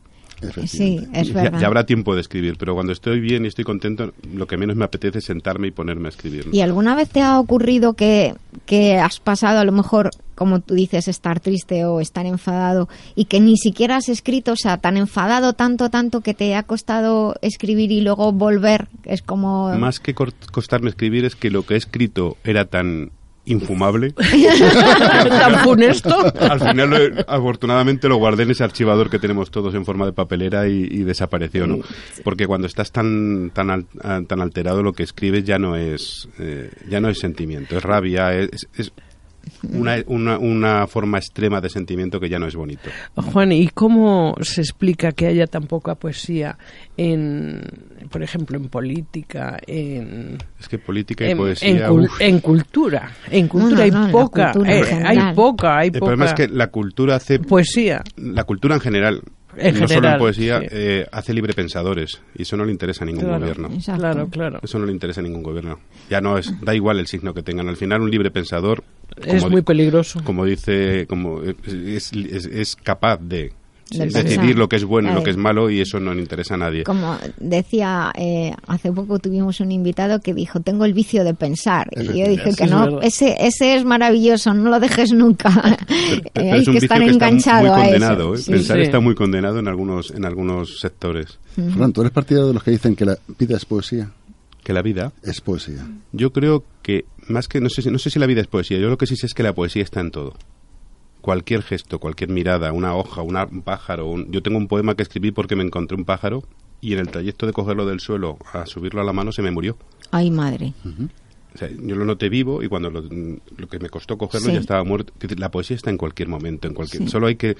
Sí, es verdad. ya habrá tiempo de escribir, pero cuando estoy bien y estoy contento, lo que menos me apetece es sentarme y ponerme a escribir. ¿no? ¿Y alguna vez te ha ocurrido que, que has pasado a lo mejor, como tú dices, estar triste o estar enfadado y que ni siquiera has escrito, o sea, tan enfadado tanto, tanto que te ha costado escribir y luego volver? Es como... Más que costarme escribir es que lo que he escrito era tan infumable. Tan funesto. Al final, lo- afortunadamente, lo guardé en ese archivador que tenemos todos en forma de papelera y, y desapareció, ¿no? Porque cuando estás tan tan, al- tan alterado, lo que escribes ya no es eh, ya no es sentimiento, es rabia, es, es una, una, una forma extrema de sentimiento que ya no es bonito. Juan, ¿y cómo se explica que haya tan poca poesía en, por ejemplo, en política, en, Es que política y en, poesía... en cul- uf. en cultura? En cultura no, hay la poca, cultura eh, general. hay poca, hay El poca problema es que la cultura hace poesía. la cultura en general, En no solo en poesía, sí. eh, hace libre pensadores y eso no le interesa a ningún Claro, gobierno. Exacto. Claro, claro. Eso no le interesa a ningún gobierno. Ya no es, da igual el signo que tengan. Al final, un libre pensador Es como muy peligroso. Como dice, como es, es, es capaz de De decidir lo que es bueno y lo que es malo y eso no le interesa a nadie. Como decía, eh, hace poco tuvimos un invitado que dijo, tengo el vicio de pensar. Y yo dije Sí, que es no, ese, ese es maravilloso, no lo dejes nunca. Eh, Pero hay es un que estar que está enganchado muy a condenado. eso. ¿eh? Sí. Pensar Sí. está muy condenado en algunos, en algunos sectores. Fran, ¿tú eres partidario de los que dicen que la vida es poesía? Que la vida, Es poesía. yo creo que más que, no sé, si- no sé si la vida es poesía, yo lo que sí sé es que la poesía está en todo. Cualquier gesto, cualquier mirada, una hoja, una- un pájaro. un- yo tengo un poema que escribí porque me encontré un pájaro y en el trayecto de cogerlo del suelo a subirlo a la mano se me murió. Ay, madre. O sea, yo lo noté vivo y cuando lo, lo que me costó cogerlo Sí. ya estaba muerto. La poesía está en cualquier momento, en cualquier. Sí. Solo hay que.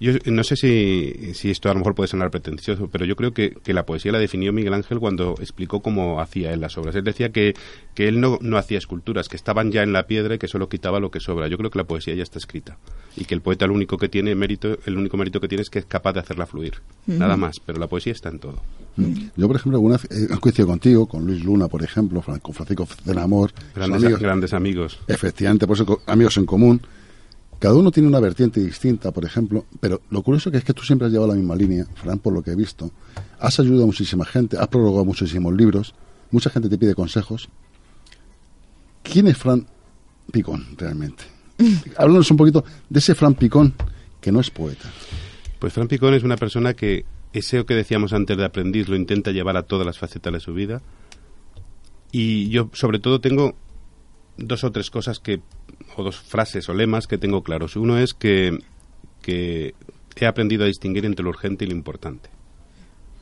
Yo no sé si, si esto a lo mejor puede sonar pretencioso, pero yo creo que, que la poesía la definió Miguel Ángel cuando explicó cómo hacía él las obras. Él decía que, que él no, no hacía esculturas, que estaban ya en la piedra y que solo quitaba lo que sobra. Yo creo que la poesía ya está escrita y que el poeta lo único que tiene mérito, el único mérito que tiene es que es capaz de hacerla fluir. Nada más, pero la poesía está en todo. Yo, por ejemplo, alguna vez he coincidido contigo, con Luis Luna, por ejemplo, con Francisco del Amor, Grandes amigos, grandes amigos. efectivamente, por eso amigos en común. Cada uno tiene una vertiente distinta, por ejemplo, pero lo curioso que es que tú siempre has llevado la misma línea, Fran, por lo que he visto. Has ayudado a muchísima gente, has prologado muchísimos libros, mucha gente te pide consejos. ¿Quién es Fran Picón, realmente? Háblanos un poquito de ese Fran Picón que no es poeta. Pues Fran Picón es una persona que ese que decíamos antes de aprendiz lo intenta llevar a todas las facetas de su vida. Y yo, sobre todo, tengo dos o tres cosas que, o dos frases o lemas que tengo claros. Uno es que, que he aprendido a distinguir entre lo urgente y lo importante.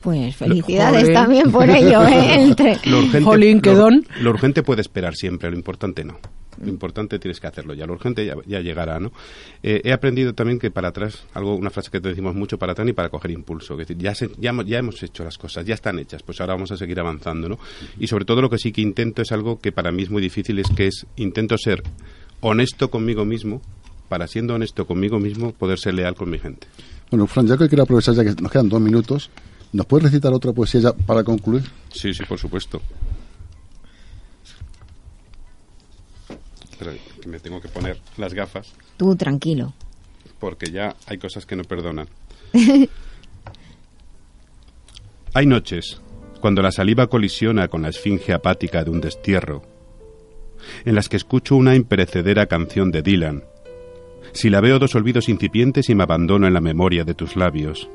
Pues felicidades también por ello, ¿eh? Entre- Lo urgente, Jolín, qué lo- don. lo urgente puede esperar siempre, lo importante no. Lo importante tienes que hacerlo ya. Lo urgente ya, ya llegará, ¿no? Eh, he aprendido también que para atrás, algo, una frase que te decimos mucho para atrás y para coger impulso. Es decir, ya, se- ya, hemos- ya hemos hecho las cosas, ya están hechas, pues ahora vamos a seguir avanzando, ¿no? Y sobre todo lo que sí que intento es algo que para mí es muy difícil, es que es, intento ser honesto conmigo mismo, para siendo honesto conmigo mismo, poder ser leal con mi gente. Bueno, Fran, ya que quiero aprovechar ya que nos quedan dos minutos, ¿nos puedes recitar otra poesía ya para concluir? Sí, sí, por supuesto. Que me tengo que poner las gafas. Tú tranquilo. Porque ya hay cosas que no perdonan. hay noches cuando la saliva colisiona con la esfinge apática de un destierro, en las que escucho una imperecedera canción de Dylan. Si la veo dos olvidos incipientes y me abandono en la memoria de tus labios.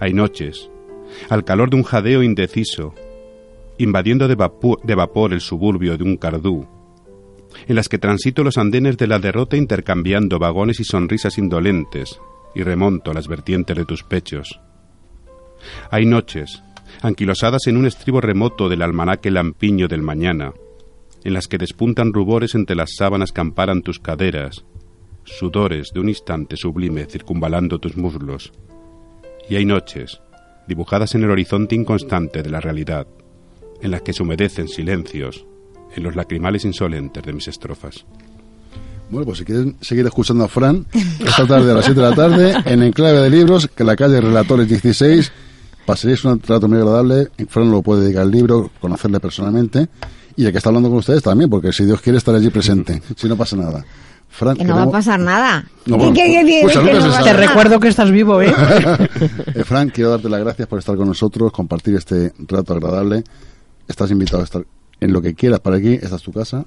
Hay noches, al calor de un jadeo indeciso, invadiendo de de vapor el suburbio de un cardú, en las que transito los andenes de la derrota intercambiando vagones y sonrisas indolentes, y remonto las vertientes de tus pechos. Hay noches, anquilosadas en un estribo remoto del almanaque lampiño del mañana, en las que despuntan rubores entre las sábanas que amparan tus caderas, sudores de un instante sublime circunvalando tus muslos. Y hay noches, dibujadas en el horizonte inconstante de la realidad, en las que se humedecen silencios, en los lacrimales insolentes de mis estrofas. Bueno, pues si quieren seguir escuchando a Fran, esta tarde a las 7 de la tarde, en Enclave de Libros, que la calle Relatores 16, pasaréis un trato muy agradable. Fran lo puede dedicar al libro, conocerle personalmente, y el que está hablando con ustedes también, porque si Dios quiere estar allí presente, si no pasa nada. Fran, que no va a pasar nada. Te recuerdo que estás vivo, ¿eh? eh Fran, quiero darte las gracias por estar con nosotros, compartir este rato agradable. Estás invitado a estar en lo que quieras para aquí, esta es tu casa.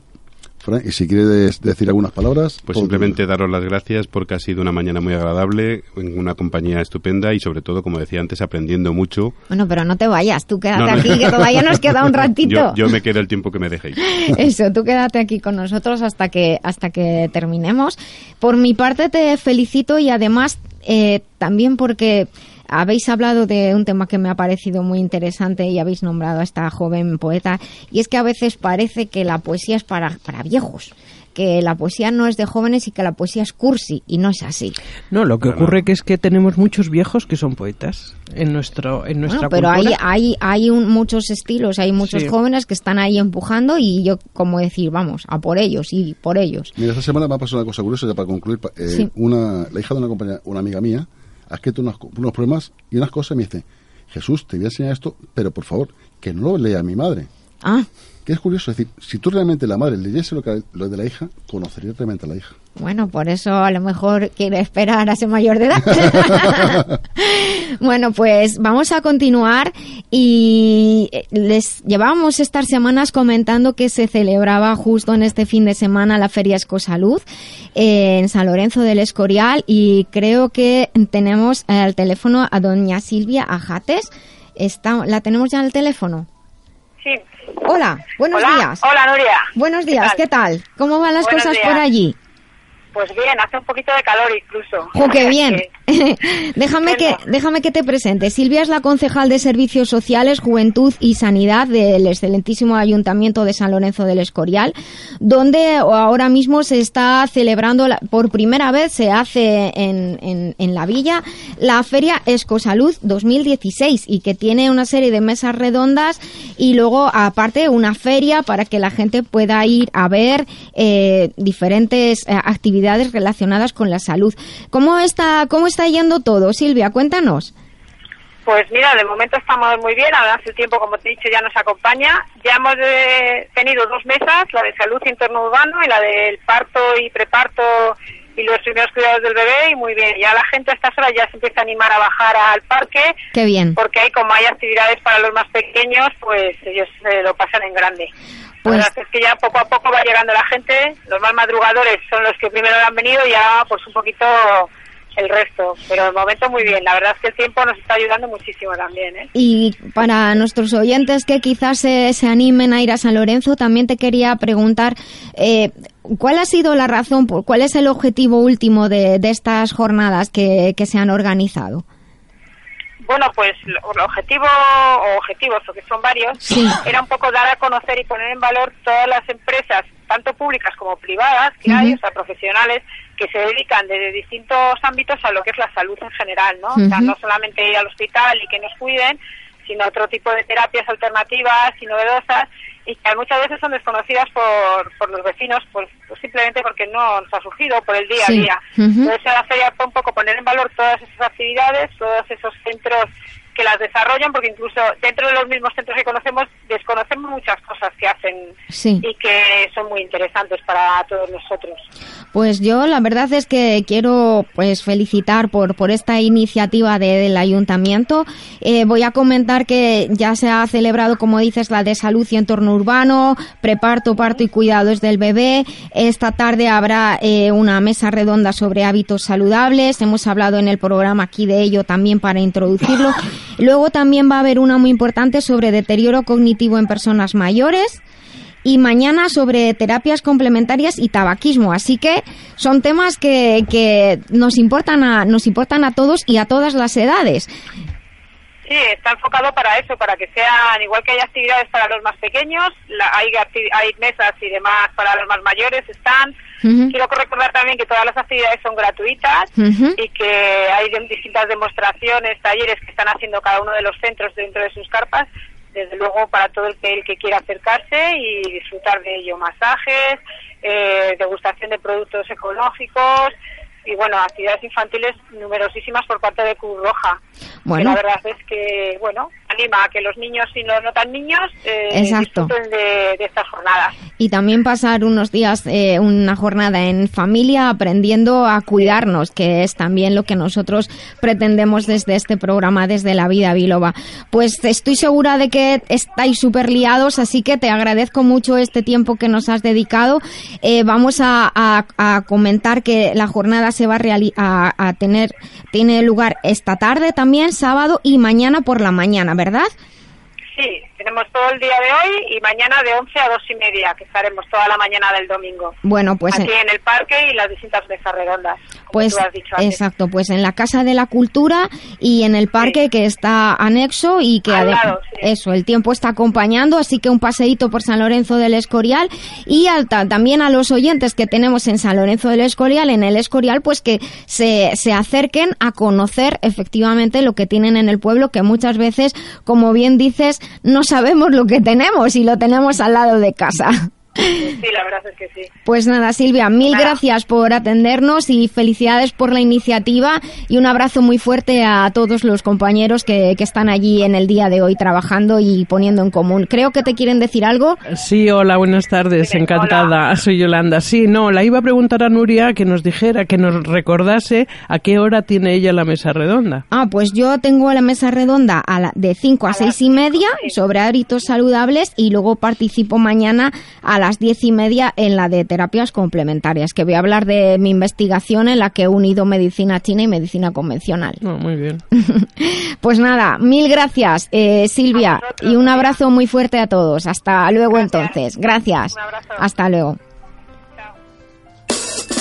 y si quieres decir algunas palabras. Pues simplemente daros las gracias porque ha sido una mañana muy agradable, en una compañía estupenda y sobre todo, como decía antes, aprendiendo mucho. Bueno, pero no te vayas, tú quédate aquí, que todavía nos queda un ratito. Yo, me quedo el tiempo que me dejéis. Eso, tú quédate aquí con nosotros hasta que, hasta que terminemos. Por mi parte te felicito y además eh, también porque habéis hablado de un tema que me ha parecido muy interesante y habéis nombrado a esta joven poeta, y es que a veces parece que la poesía es para, para viejos que la poesía no es de jóvenes y que la poesía es cursi y no es así. No, lo que ocurre que es que tenemos muchos viejos que son poetas en nuestro en nuestra pero hay hay hay muchos estilos, hay muchos jóvenes que están ahí empujando y yo como decir, vamos, a por ellos y por ellos. Mira, esta semana me ha pasado una cosa curiosa ya para concluir, eh, una la hija de una compañera, una amiga mía ha escrito unos, unos problemas y unas cosas y me dice, Jesús, te voy a enseñar esto, pero por favor, que no lo lea mi madre. Ah. Es curioso, decir, si tú realmente la madre leyese lo, que, lo de la hija, conocería realmente a la hija. Bueno, por eso a lo mejor quiere esperar a ser mayor de edad. bueno, pues vamos a continuar y eh, les llevábamos estas semanas comentando que se celebraba justo en este fin de semana la Feria Escosalud eh, en San Lorenzo del Escorial y creo que tenemos al teléfono a doña Silvia Ajates. Está, ¿La tenemos ya al teléfono? Sí. Hola, buenos días. Hola, Nuria. Buenos días, ¿qué tal? ¿Cómo van las cosas por allí? Pues bien, hace un poquito de calor incluso. ¡Oh, qué bien! déjame, que, déjame que te presente. Silvia es la concejal de Servicios Sociales, Juventud y Sanidad del excelentísimo Ayuntamiento de San Lorenzo del Escorial, donde ahora mismo se está celebrando, por primera vez se hace en, en, la villa, la Feria Escosalud 2016 y que tiene una serie de mesas redondas y luego aparte una feria para que la gente pueda ir a ver eh, diferentes eh, actividades relacionadas con la salud. ¿Cómo está, cómo está yendo todo, Silvia? Cuéntanos. Pues mira, de momento estamos muy bien. Ahora hace tiempo, como te he dicho, ya nos acompaña. Ya hemos eh, tenido dos mesas, la de salud interno urbano y la del parto y preparto y los primeros cuidados del bebé y muy bien. Ya la gente a estas horas ya se empieza a animar a bajar al parque. Qué bien. Porque hay como hay actividades para los más pequeños, pues ellos se lo pasan en grande. Pues... es que ya poco a poco va llegando la gente, los más madrugadores son los que primero han venido y ya pues un poquito el resto, pero de momento muy bien. La verdad es que el tiempo nos está ayudando muchísimo también. ¿eh? Y para nuestros oyentes que quizás se, se, animen a ir a San Lorenzo, también te quería preguntar, eh, ¿cuál ha sido la razón, cuál es el objetivo último de, de estas jornadas que, que se han organizado? Bueno, pues el objetivo o objetivos, o que son varios, era un poco dar a conocer y poner en valor todas las empresas, tanto públicas como privadas, que hay, o sea, profesionales, que se dedican desde distintos ámbitos a lo que es la salud en general, ¿no? O sea, no solamente ir al hospital y que nos cuiden, sino otro tipo de terapias alternativas y novedosas y que muchas veces son desconocidas por, por los vecinos, pues, simplemente porque no nos ha surgido por el día a día. Entonces, la feria fue un poco poner en valor todas esas actividades, todos esos centros que las desarrollan, porque incluso dentro de los mismos centros que conocemos desconocemos muchas cosas que hacen y que son muy interesantes para todos nosotros. Pues yo la verdad es que quiero pues felicitar por, por esta iniciativa del ayuntamiento. Eh, voy a comentar que ya se ha celebrado, como dices, la de salud y entorno urbano, preparto, parto y cuidados del bebé. Esta tarde habrá eh, una mesa redonda sobre hábitos saludables. Hemos hablado en el programa aquí de ello también para introducirlo. Luego también va a haber una muy importante sobre deterioro cognitivo en personas mayores y mañana sobre terapias complementarias y tabaquismo. Así que son temas que, que nos importan a nos importan a todos y a todas las edades. Sí, está enfocado para eso, para que sean, igual que hay actividades para los más pequeños, hay, hay mesas y demás para los más mayores, están. Quiero recordar también que todas las actividades son gratuitas y que hay distintas demostraciones, talleres que están haciendo cada uno de los centros dentro de sus carpas. Desde luego para todo el que, el que quiera acercarse y disfrutar de ello, masajes, eh, degustación de productos ecológicos y bueno, actividades infantiles numerosísimas por parte de Cruz Roja. Bueno. la verdad es que, bueno, anima a que los niños y los no tan niños eh, disfruten de, estas jornadas. Y también pasar unos días, eh, una jornada en familia aprendiendo a cuidarnos, que es también lo que nosotros pretendemos desde este programa, desde la vida biloba. Pues estoy segura de que estáis súper liados, así que te agradezco mucho este tiempo que nos has dedicado. Eh, vamos a, comentar que la jornada se va a, a tener, tiene lugar esta tarde también, sábado y mañana por la mañana, ¿verdad? Sí, tenemos todo el día de hoy y mañana de 11 a 2 y media, que estaremos toda la mañana del domingo. Bueno, pues... Aquí en el parque y las distintas mesas redondas. Pues, exacto, pues en la Casa de la Cultura y en el parque que está anexo y que... Eso, el tiempo está acompañando, así que un paseíto por San Lorenzo del Escorial y también a los oyentes que tenemos en San Lorenzo del Escorial, en el Escorial, pues que se, se acerquen a conocer efectivamente lo que tienen en el pueblo, que muchas veces, como bien dices, no sabemos lo que tenemos y lo tenemos al lado de casa. Sí, la verdad es que sí. Pues nada, Silvia, mil gracias por atendernos y felicidades por la iniciativa y un abrazo muy fuerte a todos los compañeros que, que, están allí en el día de hoy trabajando y poniendo en común. Creo que te quieren decir algo. Sí, hola, buenas tardes, encantada. Soy Yolanda. Sí, no, la iba a preguntar a Nuria que nos dijera, que nos recordase a qué hora tiene ella la mesa redonda. Ah, pues yo tengo la mesa redonda a la, de 5 a 6 y media sobre hábitos saludables y luego participo mañana a las diez y media en la de terapias complementarias, que voy a hablar de mi investigación en la que he unido medicina china y medicina convencional. Oh, muy bien. pues nada, mil gracias, eh, Silvia, y un abrazo muy fuerte a todos. Hasta luego entonces. Gracias. Hasta luego.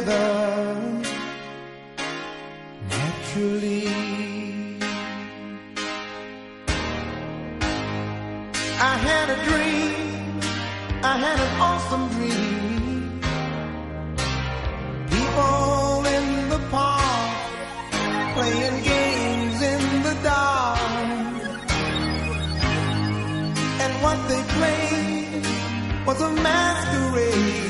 together naturally. I had a dream, I had an awesome dream. People in the park playing games in the dark, and what they played was a masquerade.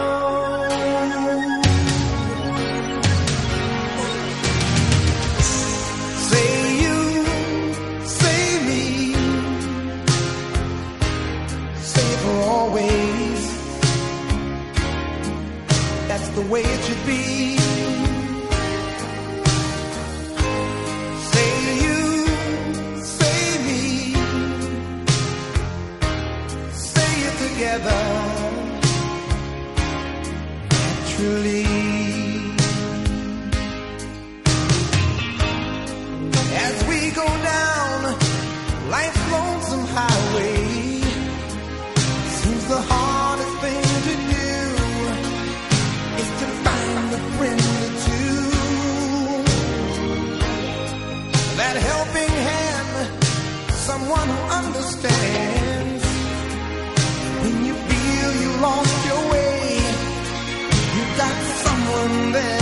naturally donde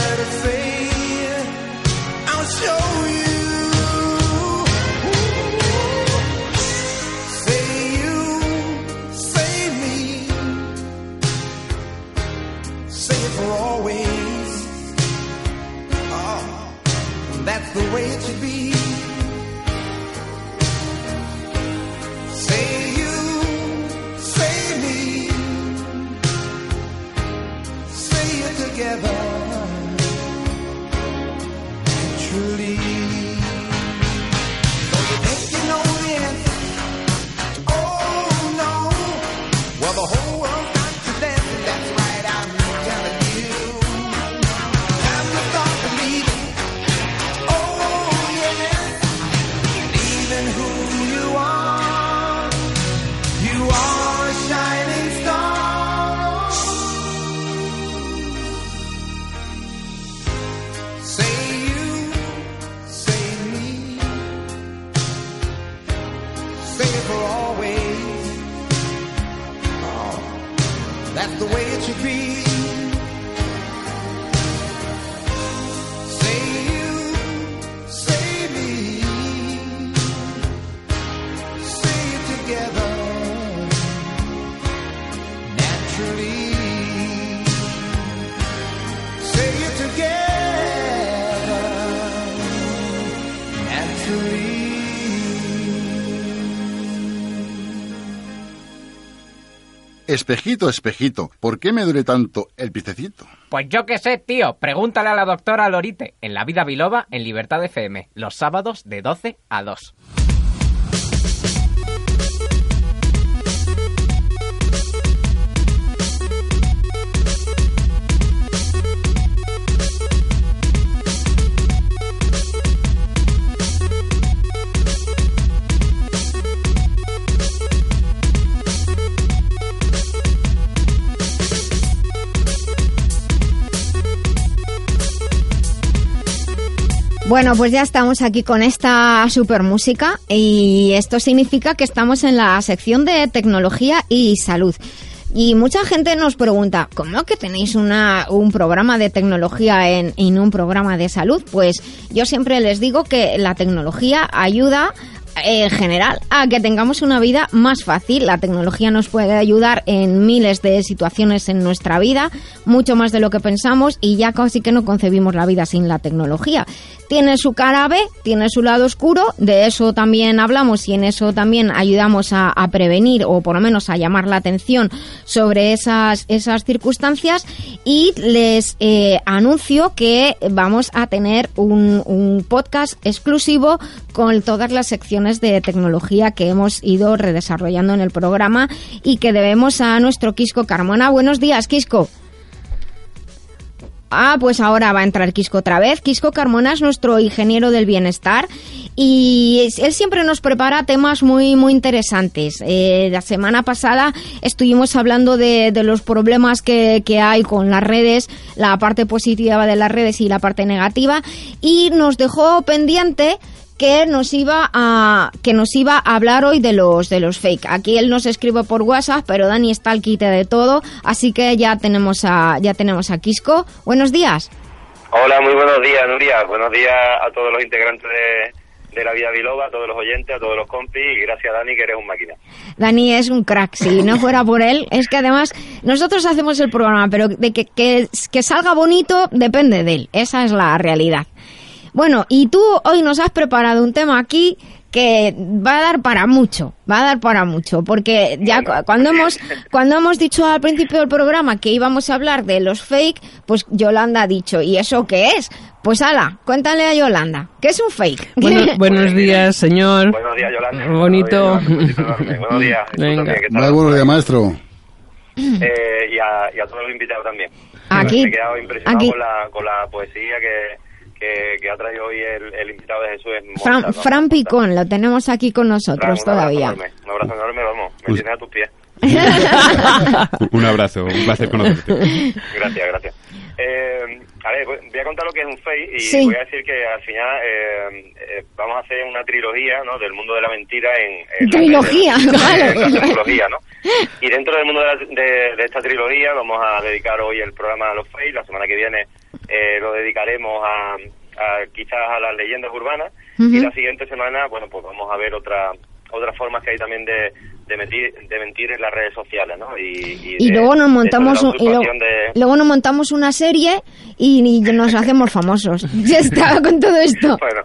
Espejito, espejito, ¿por qué me duele tanto el piececito? Pues yo qué sé, tío. Pregúntale a la doctora Lorite en La Vida Biloba en Libertad FM, los sábados de 12 a 2. Bueno, pues ya estamos aquí con esta super música y esto significa que estamos en la sección de tecnología y salud. Y mucha gente nos pregunta, ¿cómo que tenéis una, un programa de tecnología en, en un programa de salud? Pues yo siempre les digo que la tecnología ayuda en general a que tengamos una vida más fácil. La tecnología nos puede ayudar en miles de situaciones en nuestra vida, mucho más de lo que pensamos y ya casi que no concebimos la vida sin la tecnología. Tiene su cara B, tiene su lado oscuro, de eso también hablamos y en eso también ayudamos a, prevenir o por lo menos a llamar la atención sobre esas, esas circunstancias y les eh, anuncio que vamos a tener un, un podcast exclusivo con todas las secciones de tecnología que hemos ido redesarrollando en el programa y que debemos a nuestro Quisco Carmona. Buenos días, Quisco. Ah, pues ahora va a entrar Quisco otra vez. Quisco Carmona es nuestro ingeniero del bienestar y él siempre nos prepara temas muy, muy interesantes. Eh, la semana pasada estuvimos hablando de, de los problemas que, que, hay con las redes, la parte positiva de las redes y la parte negativa y nos dejó pendiente que nos iba a que nos iba a hablar hoy de los de los fake. Aquí él nos escribe por WhatsApp, pero Dani está al quite de todo, así que ya tenemos a ya tenemos a Quisco. Buenos días. Hola, muy buenos días, Nuria. Buenos días a todos los integrantes de, de la vida biloba, a todos los oyentes, a todos los compis y gracias Dani que eres un máquina. Dani es un crack, si no fuera por él, es que además nosotros hacemos el programa, pero de que, que, que salga bonito depende de él, esa es la realidad. Bueno, y tú hoy nos has preparado un tema aquí que va a dar para mucho, va a dar para mucho, porque ya cuando hemos cuando hemos dicho al principio del programa que íbamos a hablar de los fake, pues Yolanda ha dicho, ¿y eso qué es? Pues ala, cuéntale a Yolanda, ¿qué es un fake? Bueno, buenos días, señor. Buenos días, Yolanda. Bonito. Buenos días. Venga. Buenos días, maestro. Eh, y, a, y, a, todos los invitados también. Aquí. Me he quedado impresionado aquí. Con, la, con la poesía que que, que ha traído hoy el, el invitado de Jesús es Fran, monta, ¿no? Fran Picón, lo tenemos aquí con nosotros Fran, un abrazo todavía. enorme, un abrazo enorme, vamos, me tienes a tus pies. Un abrazo, un placer conocerte. Gracias, gracias. Eh, a ver, voy a contar lo que es un FEI y Sí. voy a decir que al final eh, eh, vamos a hacer una trilogía ¿no? del mundo de la mentira en... en la- Trilogía, la- claro. en la trilogía, ¿no? Y dentro del mundo de, la- de- de esta trilogía vamos a dedicar hoy el programa a los FEI, la semana que viene eh, lo dedicaremos a, a quizás a las leyendas urbanas y la siguiente semana, bueno, pues vamos a ver otra otras formas que hay también de, de, mentir, de mentir en las redes sociales, ¿no? Y, Y de- luego nos montamos y de- luego nos montamos una serie y, y nos hacemos famosos. Ya está con todo esto. Bueno,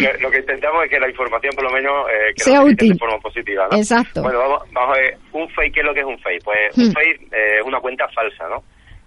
lo, lo que intentamos es que la información por lo menos eh, que Sea útil. de forma positiva, ¿no? Exacto. Bueno, vamos, vamos a ver, un fake, ¿qué es lo que es un fake? Pues un Hmm. fake eh, es una cuenta falsa, ¿no?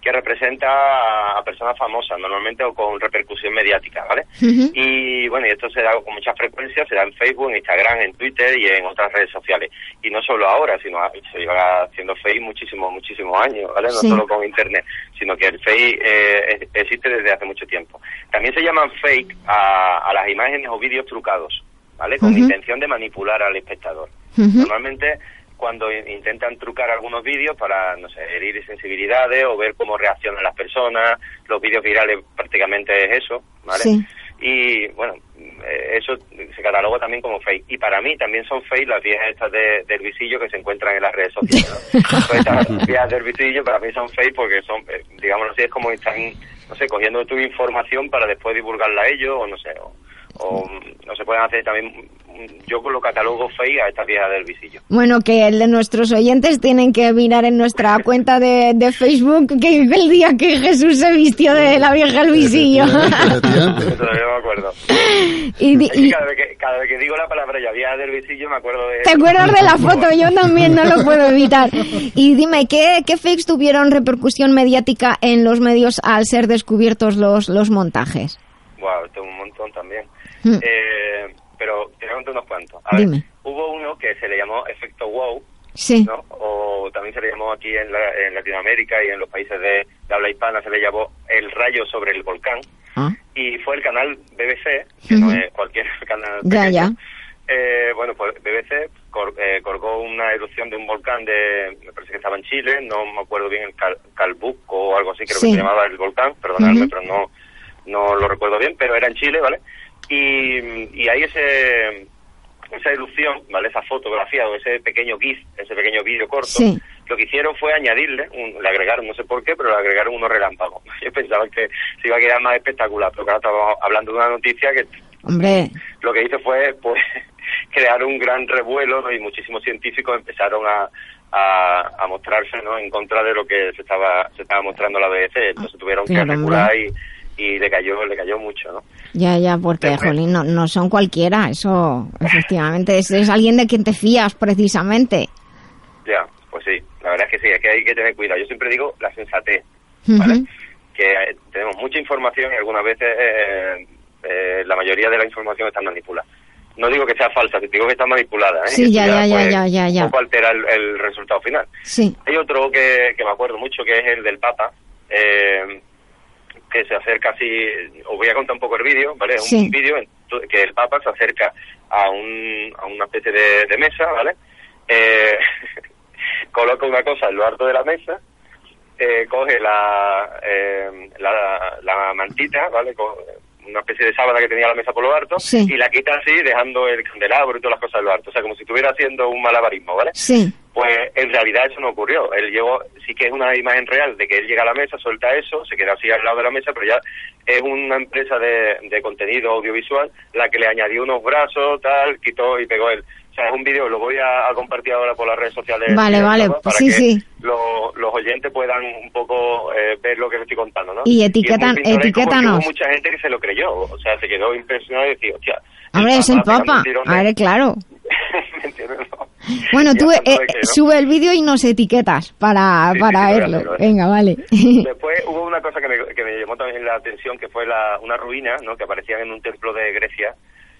Que representa a, personas famosas, normalmente o con repercusión mediática, ¿vale? Y bueno, y esto se da con mucha frecuencia, se da en Facebook, en Instagram, en Twitter y en otras redes sociales. Y no solo ahora, sino se lleva haciendo fake muchísimos, muchísimos años, ¿vale? No Sí. solo con Internet, sino que el fake eh, existe desde hace mucho tiempo. También se llaman fake a, a las imágenes o vídeos trucados, ¿vale? Con intención de manipular al espectador. Normalmente cuando in- intentan trucar algunos vídeos para, no sé, herir sensibilidades o ver cómo reaccionan las personas, los vídeos virales prácticamente es eso, ¿vale? Sí. Y bueno, eh, eso se cataloga también como fake. Y para mí también son fake las viejas estas de, del visillo que se encuentran en las redes sociales. ¿no? Pues estas viejas del visillo para mí son fake porque son, eh, digamos así, es como están, no sé, cogiendo tu información para después divulgarla a ellos o no sé, o, o no se pueden hacer también, yo lo catalogo fake a estas viejas del visillo. Bueno, que el de nuestros oyentes tienen que mirar en nuestra cuenta de, de Facebook que el día que Jesús se vistió de la vieja el visillo. Todavía me acuerdo. Y di- Es que y- cada, vez que, cada vez que digo la palabra ya vieja del visillo me acuerdo de... ¿Te acuerdas de la foto? Yo también no lo puedo evitar. Y dime, ¿qué, qué fakes tuvieron repercusión mediática en los medios al ser descubiertos los, los montajes? Wow, tengo un montón también. Mm. Eh, pero te voy a contar unos cuantos. A ver, Dime. hubo uno que se le llamó efecto wow, Sí. ¿no? O también se le llamó aquí en, la- en Latinoamérica y en los países de, de habla hispana se le llamó el rayo sobre el volcán. Ah. Y fue el canal BBC, que no es cualquier canal pequeño. ya. Eh, bueno, pues BBC cor- eh, colgó una erupción de un volcán de, me parece que estaba en Chile, no me acuerdo bien, el Cal- Calbuco o algo así, creo Sí. que se llamaba el volcán, perdonadme, pero no, no lo recuerdo bien, pero era en Chile, ¿vale? Y, y ahí ese, esa erupción, ¿vale? Esa fotografía o ese pequeño GIF, ese pequeño vídeo corto, Sí. lo que hicieron fue añadirle, un- le agregaron, no sé por qué, pero le agregaron unos relámpagos. Yo pensaba que se iba a quedar más espectacular, pero claro, estábamos hablando de una noticia que Hombre, lo que hizo fue pues crear un gran revuelo ¿no? y muchísimos científicos empezaron a, a, a mostrarse ¿no? en contra de lo que se estaba se estaba mostrando la BBC entonces tuvieron claro, que recular y, y le cayó le cayó mucho ¿no? ya, ya, porque, jolín, no, no son cualquiera, eso, efectivamente, es, es alguien de quien te fías, precisamente. ya pues sí la verdad es que sí es que hay que tener cuidado yo siempre digo la sensatez ¿vale? Ujú. que eh, tenemos mucha información y algunas veces eh, eh, la mayoría de la información está manipulada no digo que sea falsa, digo que está manipulada. ¿eh? Sí, Y ya, ya, ya, pues, ya, ya, ya. Un poco altera el, el resultado final. Sí. Hay otro que, que me acuerdo mucho, que es el del Papa, eh, que se acerca así, os voy a contar un poco el vídeo, ¿vale? Es Sí. Un vídeo que el Papa se acerca a, un, a una especie de, de mesa, ¿vale? Eh, coloca una cosa en lo alto de la mesa, eh, coge la, eh, la, la mantita, ¿vale? Co- una especie de sábana que tenía la mesa por lo alto Sí. y la quita así dejando el candelabro y todas las cosas en lo alto, o sea, como si estuviera haciendo un malabarismo, ¿vale? Sí. Pues en realidad eso no ocurrió. Él llegó, sí que es una imagen real de que él llega a la mesa, suelta eso, se queda así al lado de la mesa, pero ya es una empresa de, de contenido audiovisual la que le añadió unos brazos, tal, quitó y pegó él. O sea, es un vídeo, lo voy a, a compartir ahora por las redes sociales. Vale, vale, para sí, que sí. lo- los oyentes puedan un poco eh, ver lo que les estoy contando, ¿no? Y etiquetan- etiquétanos. Hubo mucha gente que se lo creyó, o sea, se quedó impresionado y decía, hostia, Hombre, es el Papa. A ver, claro. Bueno, tú eh, de que, ¿no? sube el vídeo y nos etiquetas para, Sí, para sí, verlo. Venga, vale. Después hubo una cosa que me, que me llamó también la atención, que fue la, una ruina, ¿no? Que aparecía en un templo de Grecia,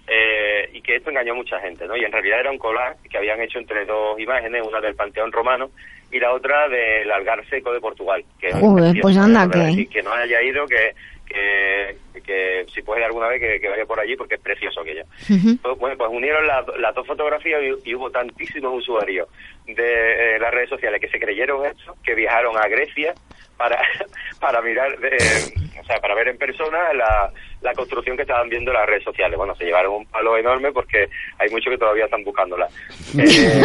eh, y que esto engañó a mucha gente, ¿no? Y en realidad era un collage que habían hecho entre dos imágenes, una del Panteón Romano y la otra del Algar Seco de Portugal. Que Joder, pues anda, que no haya ido, que, que, que si puede alguna vez que, que vaya por allí porque es precioso aquello. Pues, bueno, pues unieron las las dos fotografías y, y hubo tantísimos usuarios de eh, las redes sociales que se creyeron esto, que viajaron a Grecia para, para mirar, eh, o sea, para ver en persona la, la construcción que estaban viendo en las redes sociales. Bueno, se llevaron un palo enorme porque hay muchos que todavía están buscándola. Eh.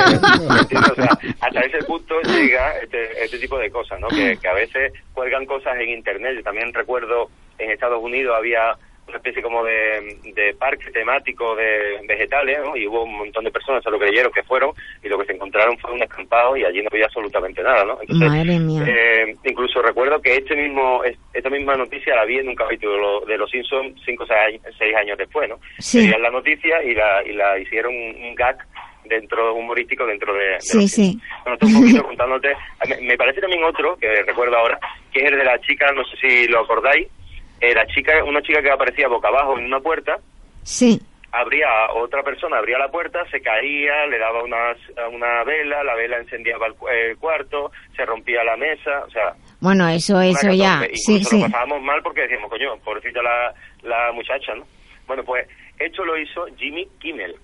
O sea, hasta ese punto llega este, este tipo de cosas, ¿no? Que, que a veces cuelgan cosas en Internet. Yo también recuerdo en Estados Unidos había una especie como de, de parque temático de vegetales, ¿no? Y hubo un montón de personas, se lo creyeron que fueron, y lo que se encontraron fue un escampado y allí no había absolutamente nada, ¿no? Entonces, Madre mía. eh, incluso recuerdo que este mismo, es- esta misma noticia la vi en un capítulo de Los Simpsons cinco o seis, seis años después, ¿no? Sí. La noticia y la, y la hicieron un, gag dentro humorístico dentro de, de Sí, sí. bueno, estoy un poquito contándote. Me, me parece también otro, que recuerdo ahora, que es el de la chica, no sé si lo acordáis, eh, la chica, una chica que aparecía boca abajo en una puerta, Sí. abría otra persona, abría la puerta, se caía, le daba unas, una vela, la vela encendía el, el cuarto, se rompía la mesa, o sea... Bueno, eso, una eso ya. Sí, sí. lo pasábamos mal porque decíamos, coño, pobrecita la, la muchacha, ¿no? Bueno, pues esto lo hizo Jimmy Kimmel,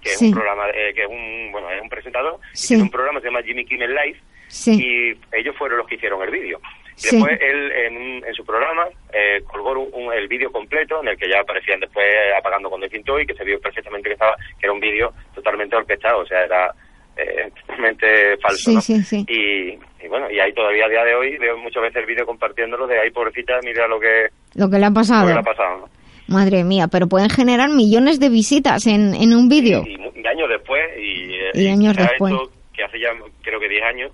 que es Sí. un programa, eh, que es un, bueno, es un presentador, y Sí. tiene un programa que se llama Jimmy Kimmel Live, Sí. y ellos fueron los que hicieron el vídeo. Y Sí. después él en, en su programa eh, colgó un- un- el vídeo completo en el que ya aparecían después apagando cuando pintó y que se vio perfectamente que estaba que era un vídeo totalmente orquestado, o sea, era eh, totalmente falso. Sí, ¿no? sí, sí. Y, y bueno, y ahí todavía a día de hoy veo muchas veces el vídeo compartiéndolo de ahí, pobrecita, mira lo que, Lo que le ha lo pasado. que le ha pasado. ¿no? Madre mía, pero pueden generar millones de visitas en, en un vídeo. Y, años después, y, eh, Y años después. que hace ya creo que 10 años,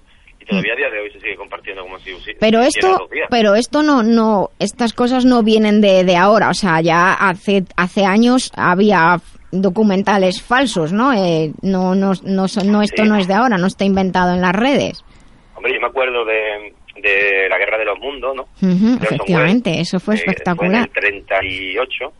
todavía a día de hoy se sigue compartiendo como si Pero si esto, pero esto no, no, estas cosas no vienen de, de ahora, o sea, ya hace, hace años había documentales falsos, ¿no? Eh, no, no, no, son- no, esto Sí. no es de ahora, no está inventado en las redes. Hombre, yo me acuerdo de, de la Guerra de los Mundos, ¿no? Ujú, Orson efectivamente, eso fue eh, Fue en espectacular. el 38, eh,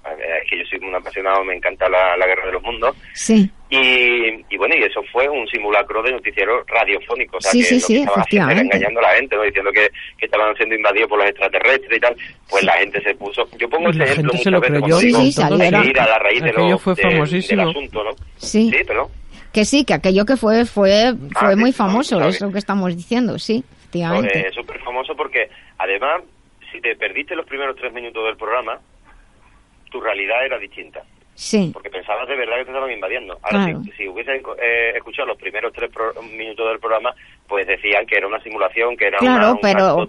es que yo soy un apasionado, me encanta la, la Guerra de los Mundos. Sí, Y, y bueno, y eso fue un simulacro de noticiero radiofónico, o sea, Sí, que sí, lo sí, que estaban haciendo era efectivamente. engañando a la gente, ¿no? Diciendo que, que estaban siendo invadidos por los extraterrestres y tal, pues la gente se puso... Yo pongo ese ejemplo muchas lo veces creyó. digo Sí, sí, ir a la raíz de Aquello lo, fue de- famosísimo. del asunto, ¿no? sí, Sí, pero... que sí, que aquello que fue, fue, fue Ah, muy sí, famoso, ¿sabes? eso que estamos diciendo, sí, efectivamente. Es súper famoso porque, además, si te perdiste los primeros tres minutos del programa, tu realidad era distinta. Sí, Porque pensabas de verdad que te estaban invadiendo. Ahora, Claro. si, si hubiesen eh, escuchado los primeros tres pro- minutos del programa, pues decían que era una simulación, que era Claro, una, un pero-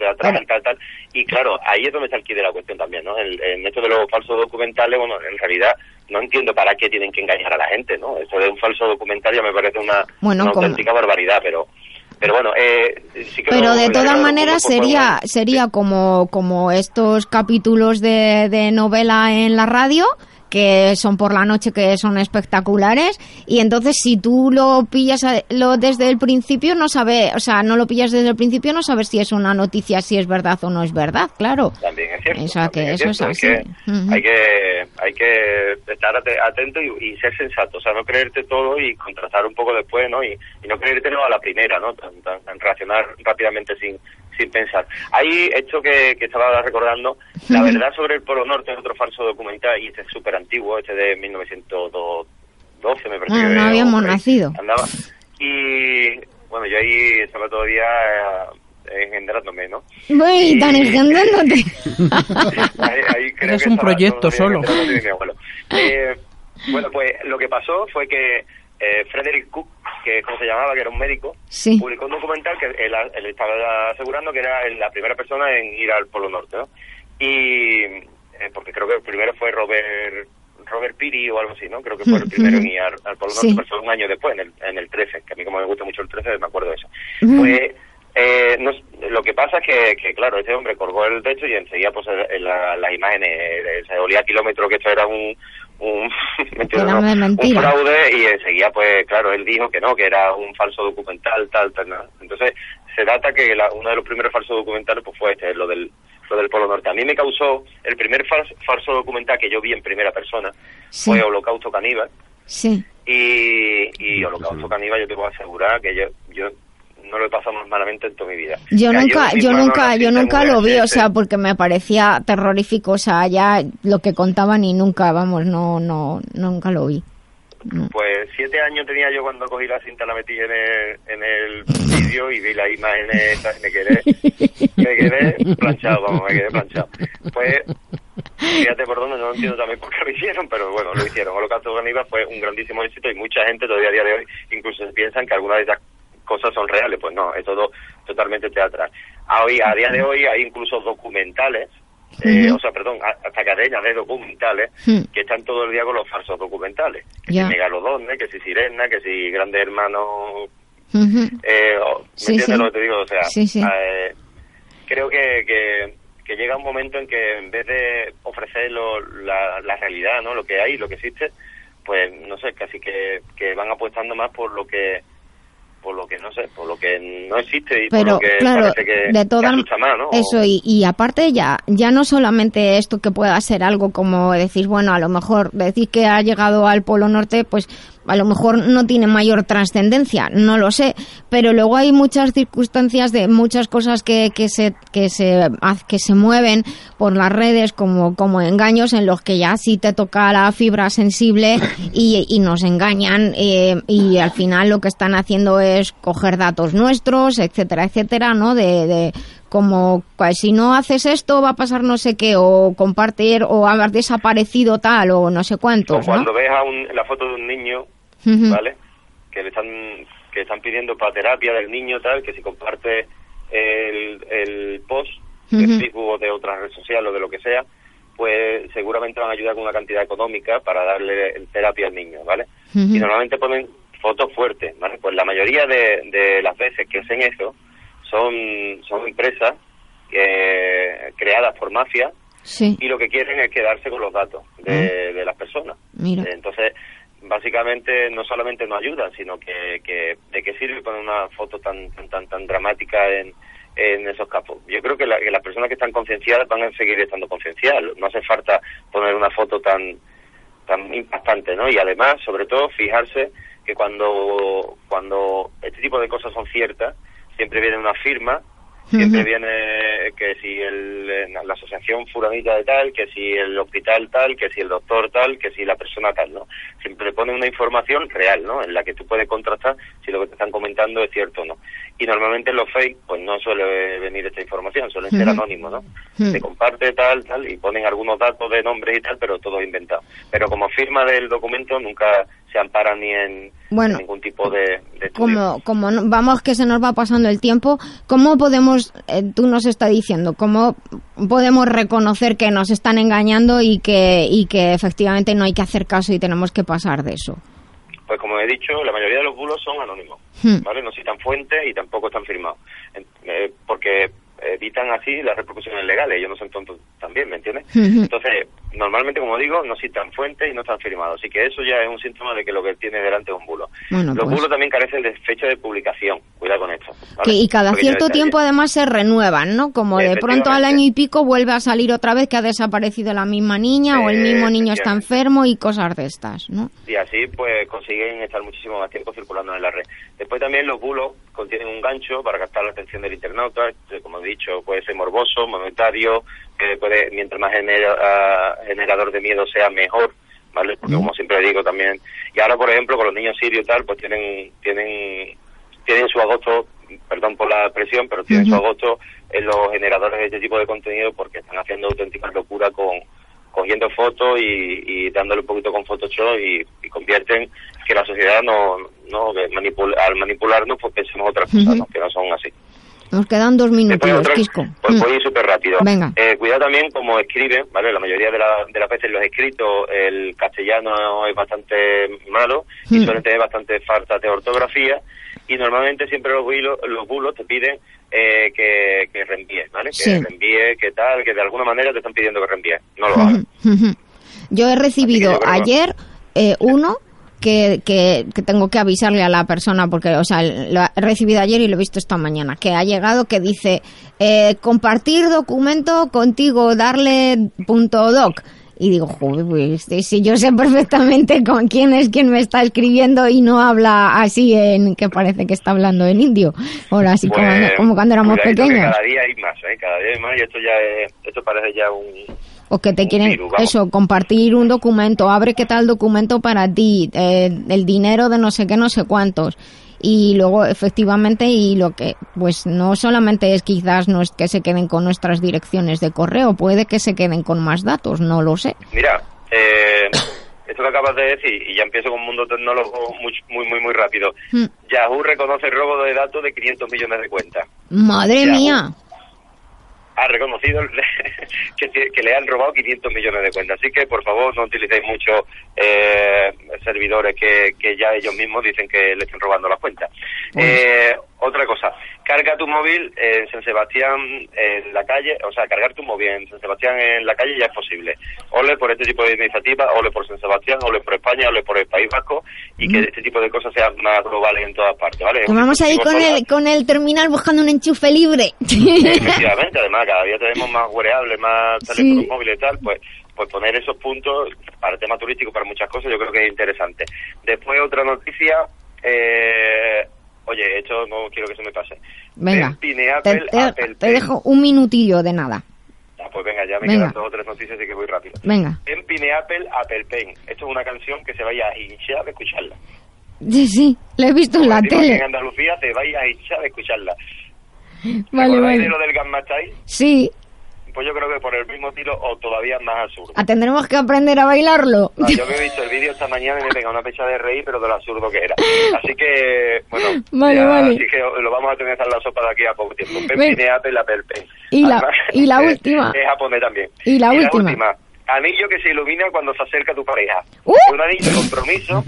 tal, tal. Y claro, ahí es donde está el quid de la cuestión también, ¿no? El, en esto de los falsos documentales, bueno, en realidad no entiendo para qué tienen que engañar a la gente, ¿no? Eso de un falso documental ya me parece una, Bueno, una como- auténtica barbaridad, pero... Pero bueno, eh, sí que Pero de todas maneras sería sería como como estos capítulos de, de novela en la radio que son por la noche que son espectaculares y entonces si tú lo pillas a- lo desde el principio no sabes, o sea, no lo pillas desde el principio no sabes si es una noticia si es verdad o no es verdad, claro. También es cierto. O sea, que también eso es cierto, así. Hay que, hay que, hay que estar ate- atento y, y ser sensato, o sea, no creerte todo y contrastar un poco después, ¿no? Y, y no creértelo a la primera, ¿no? Tan, tan- tan reaccionar rápidamente sin, sin pensar. Hay esto que, que estaba recordando, la verdad sobre el Polo Norte es otro falso documental y este es súper antiguo, este de 1912 me parece que no habíamos nacido. Andaba. Y bueno, yo ahí estaba todavía eh, engendrándome, ¿no? Uy, tan engendrándote. Ahí- ahí creo Es que un proyecto solo. Eh, bueno, pues lo que pasó fue que eh, Frederick Cook, que como se llamaba, que era un médico, Sí. publicó un documental que él, él estaba asegurando que era la primera persona en ir al Polo Norte, ¿no? Y eh, porque creo que el primero fue Robert Robert Peary o algo así, ¿no? Creo que fue el primero en ir al, al Polo Norte, Sí. pero fue un año después, en el, en el 13, que a mí como me gusta mucho el 13, me acuerdo de eso. Pues eh, no lo que pasa es que, que, claro, este hombre colgó el techo y enseguida, pues, el- el- la- las imágenes, eh, se olía a kilómetros que esto era un, un, ¿me entiendes, Era no? un fraude y enseguida, pues, claro, él dijo que no, que era un falso documental, tal, tal, tal. Entonces, se data que la- uno de los primeros falsos documentales, pues, fue este, lo del lo del Polo Norte. A mí me causó, el primer fals- falso documental que yo vi en primera persona Sí. fue Holocausto Caníbal, Sí. y, y Holocausto Caníbal yo te puedo asegurar que yo, yo no lo he pasado más malamente en toda mi vida. Yo nunca, yo nunca, yo nunca lo vi, o sea, porque me parecía terrorífico, o sea, ya lo que contaban y nunca, vamos, no, no, nunca lo vi. Pues siete años tenía yo cuando cogí la cinta, la metí en el, en el vídeo y vi las imágenes y me quedé, me quedé planchado, vamos, me quedé planchado. Pues, fíjate por dónde, no lo entiendo también por qué lo hicieron, pero bueno, lo hicieron. Holocausto Caníbal fue un grandísimo éxito y mucha gente todavía a día de hoy incluso piensan que algunas de esas cosas son reales. Pues no, es todo totalmente teatral. A, hoy, a día de hoy hay incluso documentales eh, o sea, perdón, hasta cadenas de documentales Hmm. que están todo el día con los falsos documentales. Que Ya. si Megalodones, que si Sirena, que si Grandes Hermanos... Ujú. Eh, o- ¿Me Sí, entiendes sí. lo que te digo? O sea, sí. eh, creo que, que, que llega un momento en que en vez de ofrecer lo- la, la realidad, ¿no? Lo que hay, lo que existe, pues, no sé, casi que, que van apostando más por lo que por lo que no sé, por lo que no existe y por lo que claro, parece que, de que asusta más, ¿no? eso y, y aparte ya ya no solamente esto que pueda ser algo como decir bueno a lo mejor decir que ha llegado al polo norte pues a lo mejor no tiene mayor trascendencia no lo sé pero luego hay muchas circunstancias de muchas cosas que, que se que se que se mueven por las redes como como engaños en los que ya sí te toca la fibra sensible y, y nos engañan eh, y al final lo que están haciendo es coger datos nuestros etcétera etcétera no de, de como pues, si no haces esto va a pasar no sé qué o compartir o haber desaparecido tal o no sé O cuántos ¿no? cuando ves a un- la foto de un niño, ¿vale? Que le están que están pidiendo para terapia del niño tal, que si comparte el, el post de Ujú. Facebook o de otra red social o de lo que sea, pues seguramente van a ayudar con una cantidad económica para darle terapia al niño, ¿vale? Y normalmente ponen fotos fuertes, ¿vale? Pues la mayoría de, de las veces que hacen eso son, son empresas eh, creadas por mafias sí y lo que quieren es quedarse con los datos de, de las personas. Mira. Entonces, básicamente no solamente nos ayudan, sino que, que de qué sirve poner una foto tan tan tan, tan dramática en, en esos campos. Yo creo que, la- que las personas que están concienciadas van a seguir estando concienciadas. No hace falta poner una foto tan tan impactante, ¿no? Y además, sobre todo, fijarse que cuando cuando este tipo de cosas son ciertas, siempre viene una firma siempre viene que si el, la asociación furanita de tal, que si el hospital tal, que si el doctor tal, que si la persona tal, ¿no? Siempre pone una información real, ¿no? En la que tú puedes contrastar si lo que te están comentando es cierto o no. Y normalmente en los fake, pues no suele venir esta información, suelen ser anónimos, ¿no? Se comparte tal, tal, y ponen algunos datos de nombres y tal, pero todo inventado. Pero como firma del documento nunca se ampara ni en, Bueno. en ningún tipo de, de como como no- vamos que se nos va pasando el tiempo cómo podemos eh, tú nos está diciendo cómo podemos reconocer que nos están engañando y que y que efectivamente no hay que hacer caso y tenemos que pasar de eso Pues como he dicho, la mayoría de los bulos son anónimos, Hmm. ¿vale? No citan fuentes y tampoco están firmados. Eh, porque evitan así las repercusiones legales, ellos no son tontos también, ¿me entiendes? Entonces, normalmente, como digo, no citan fuentes y no están firmados, así que eso ya es un síntoma de que lo que tiene delante es un bulo. Bueno, los pues. bulos también carecen de fecha de publicación, cuidado con esto. y cada cierto detalle. tiempo además se renuevan, ¿no? Como de pronto al año y pico vuelve a salir otra vez que ha desaparecido la misma niña o el mismo niño está enfermo y cosas de estas, ¿no? y así pues consiguen estar muchísimo más tiempo circulando en la red. Después también los bulos contienen un gancho para captar la atención del internauta, como he dicho, puede ser morboso, momentario, que puede, mientras más genera- generador de miedo sea mejor, ¿vale? Porque como siempre digo también, y ahora por ejemplo con los niños sirios y tal, pues tienen, tienen, tienen su agosto, perdón por la expresión, pero tienen su agosto en los generadores de este tipo de contenido porque están haciendo auténticas locuras con cogiendo fotos y, y dándole un poquito con Photoshop y, y convierten que la sociedad no, no manipula- al manipularnos pues pensemos otras cosas, que no son así. Nos quedan dos minutos, Quisco. pues voy súper rápido. Venga. Eh, cuidado también como escriben, ¿vale? La mayoría de, la- de las veces los escritos, el castellano es bastante malo y suelen tener bastante falta de ortografía y normalmente siempre los bulos, los bulos te piden eh, que, que reenvíes, ¿vale? Sí. Que reenvíes, que tal, que de alguna manera te están pidiendo que reenvíes. No lo hagas. Yo he recibido yo ayer eh, uno que, que, que tengo que avisarle a la persona porque, o sea, lo he recibido ayer y lo he visto esta mañana, que ha llegado que dice eh, compartir documento contigo, darle punto doc. Y digo, joder, pues si yo sé perfectamente con quién es quien me está escribiendo y no habla así en que parece que está hablando en indio. Ahora así como, Pues, como cuando éramos pequeños. Cada día hay más, ¿eh? Cada día hay más y esto ya es, esto parece ya un... O que te quieren, virus, eso, compartir un documento, abre qué tal documento para ti, eh, el dinero de no sé qué, no sé cuántos. Y luego, efectivamente, y lo que, pues no solamente es quizás no es que se queden con nuestras direcciones de correo, puede que se queden con más datos, no lo sé. Mira, eh, esto que acabas de decir, y ya empiezo con un mundo tecnológico muy, muy, muy, muy rápido. Mm. Yahoo reconoce el robo de datos de 500 millones de cuentas. Madre mía. Ha reconocido que, le han robado 500 millones de cuentas. Así que, por favor, no utilicéis mucho eh, servidores que, que ya ellos mismos dicen que le están robando las cuentas. Eh, otra cosa, carga tu móvil en San Sebastián en la calle, o sea, cargar tu móvil en San Sebastián en la calle ya es posible. Ole por este tipo de iniciativas, ole por San Sebastián, ole por España, ole por el País Vasco y que este tipo de cosas sean más globales en todas partes, ¿vale? Que vamos ahí con el, con el terminal buscando un enchufe libre. Efectivamente, además cada día tenemos más wearables, más teléfonos Sí. móviles y tal, pues pues poner esos puntos para el tema turístico, para muchas cosas, yo creo que es interesante. Después otra noticia, eh, oye, esto no quiero que se me pase. Venga, En Pine te, Apple, te- Apple te dejo un minutillo de nada. Ah, pues venga, ya me Venga. quedan dos o tres noticias, así que voy rápido. Venga. En Pine Apple, Apple Pen. Esto es una canción que se vaya a hinchar de escucharla. Sí, sí, lo he visto en la tele. En Andalucía te vaya a hinchar de escucharla. Vale, ¿Recordáis vale. de lo del Gamma Style? Sí, Pues yo creo que por el mismo tiro o todavía más absurdo. ah, tendremos que aprender a bailarlo. Ah, yo me he visto el vídeo esta mañana y me pega una pecha de reír, pero de lo absurdo que era. Así que, bueno, Vale, ya- vale. así que lo vamos a tener en la sopa de aquí a poco tiempo. Ven. Pepine Apple, Apple Pen. Y la- y la última. Es japonés también. Y la última. Anillo que se ilumina cuando se acerca a tu pareja. ¡Uh! Un anillo de compromiso,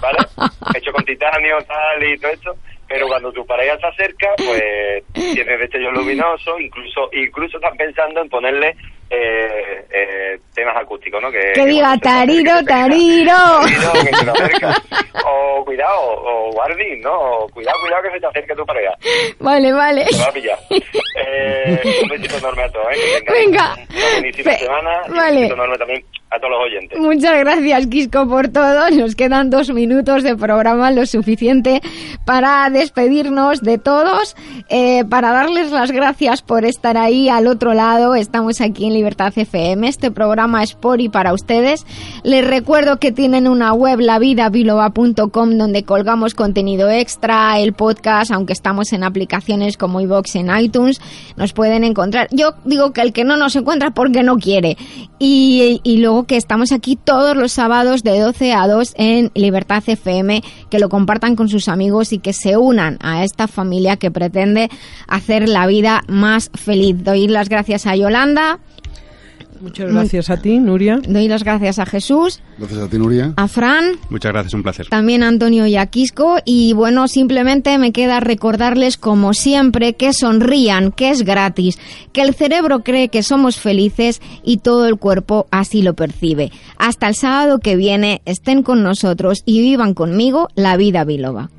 ¿vale? Hecho con titanio, tal y todo esto. Pero cuando tu pareja se acerca, pues tiene destellos luminosos. Incluso incluso están pensando en ponerle eh, eh, temas acústicos, ¿no? Que, Que diga tariro, tenga- tariro. Tariro, que se te acerca. O cuidado, o guardi, ¿no? O cuidado, cuidado que se te acerque tu pareja. Vale, vale. Te va a pillar. Eh, un besito enorme a todos, ¿eh? Que Venga. Una buenísima Pe- semana. Vale. un besito enorme también a todos los oyentes. Muchas gracias, Quisco, por todo. Nos quedan dos minutos de programa, lo suficiente para despedirnos de todos, eh, para darles las gracias por estar ahí al otro lado. Estamos aquí en Libertad FM. Este programa es por y para ustedes. Les recuerdo que tienen una web, lavidabiloba.com, donde colgamos contenido extra, el podcast, aunque estamos en aplicaciones como iVoox en iTunes, nos pueden encontrar. Yo digo que el que no nos encuentra porque no quiere. Y, y luego que estamos aquí todos los sábados de 12 a 2 en Libertad FM, que lo compartan con sus amigos y que se unan a esta familia que pretende hacer la vida más feliz. Doy las gracias a Yolanda. Muchas gracias a ti, Nuria. Doy las gracias a Jesús, Gracias a ti, Nuria. a Fran. Muchas gracias, un placer. También a Antonio y a Quisco. Y bueno, simplemente me queda recordarles, como siempre, que sonrían, que es gratis, que el cerebro cree que somos felices y todo el cuerpo así lo percibe. Hasta el sábado que viene, estén con nosotros y vivan conmigo la vida biloba.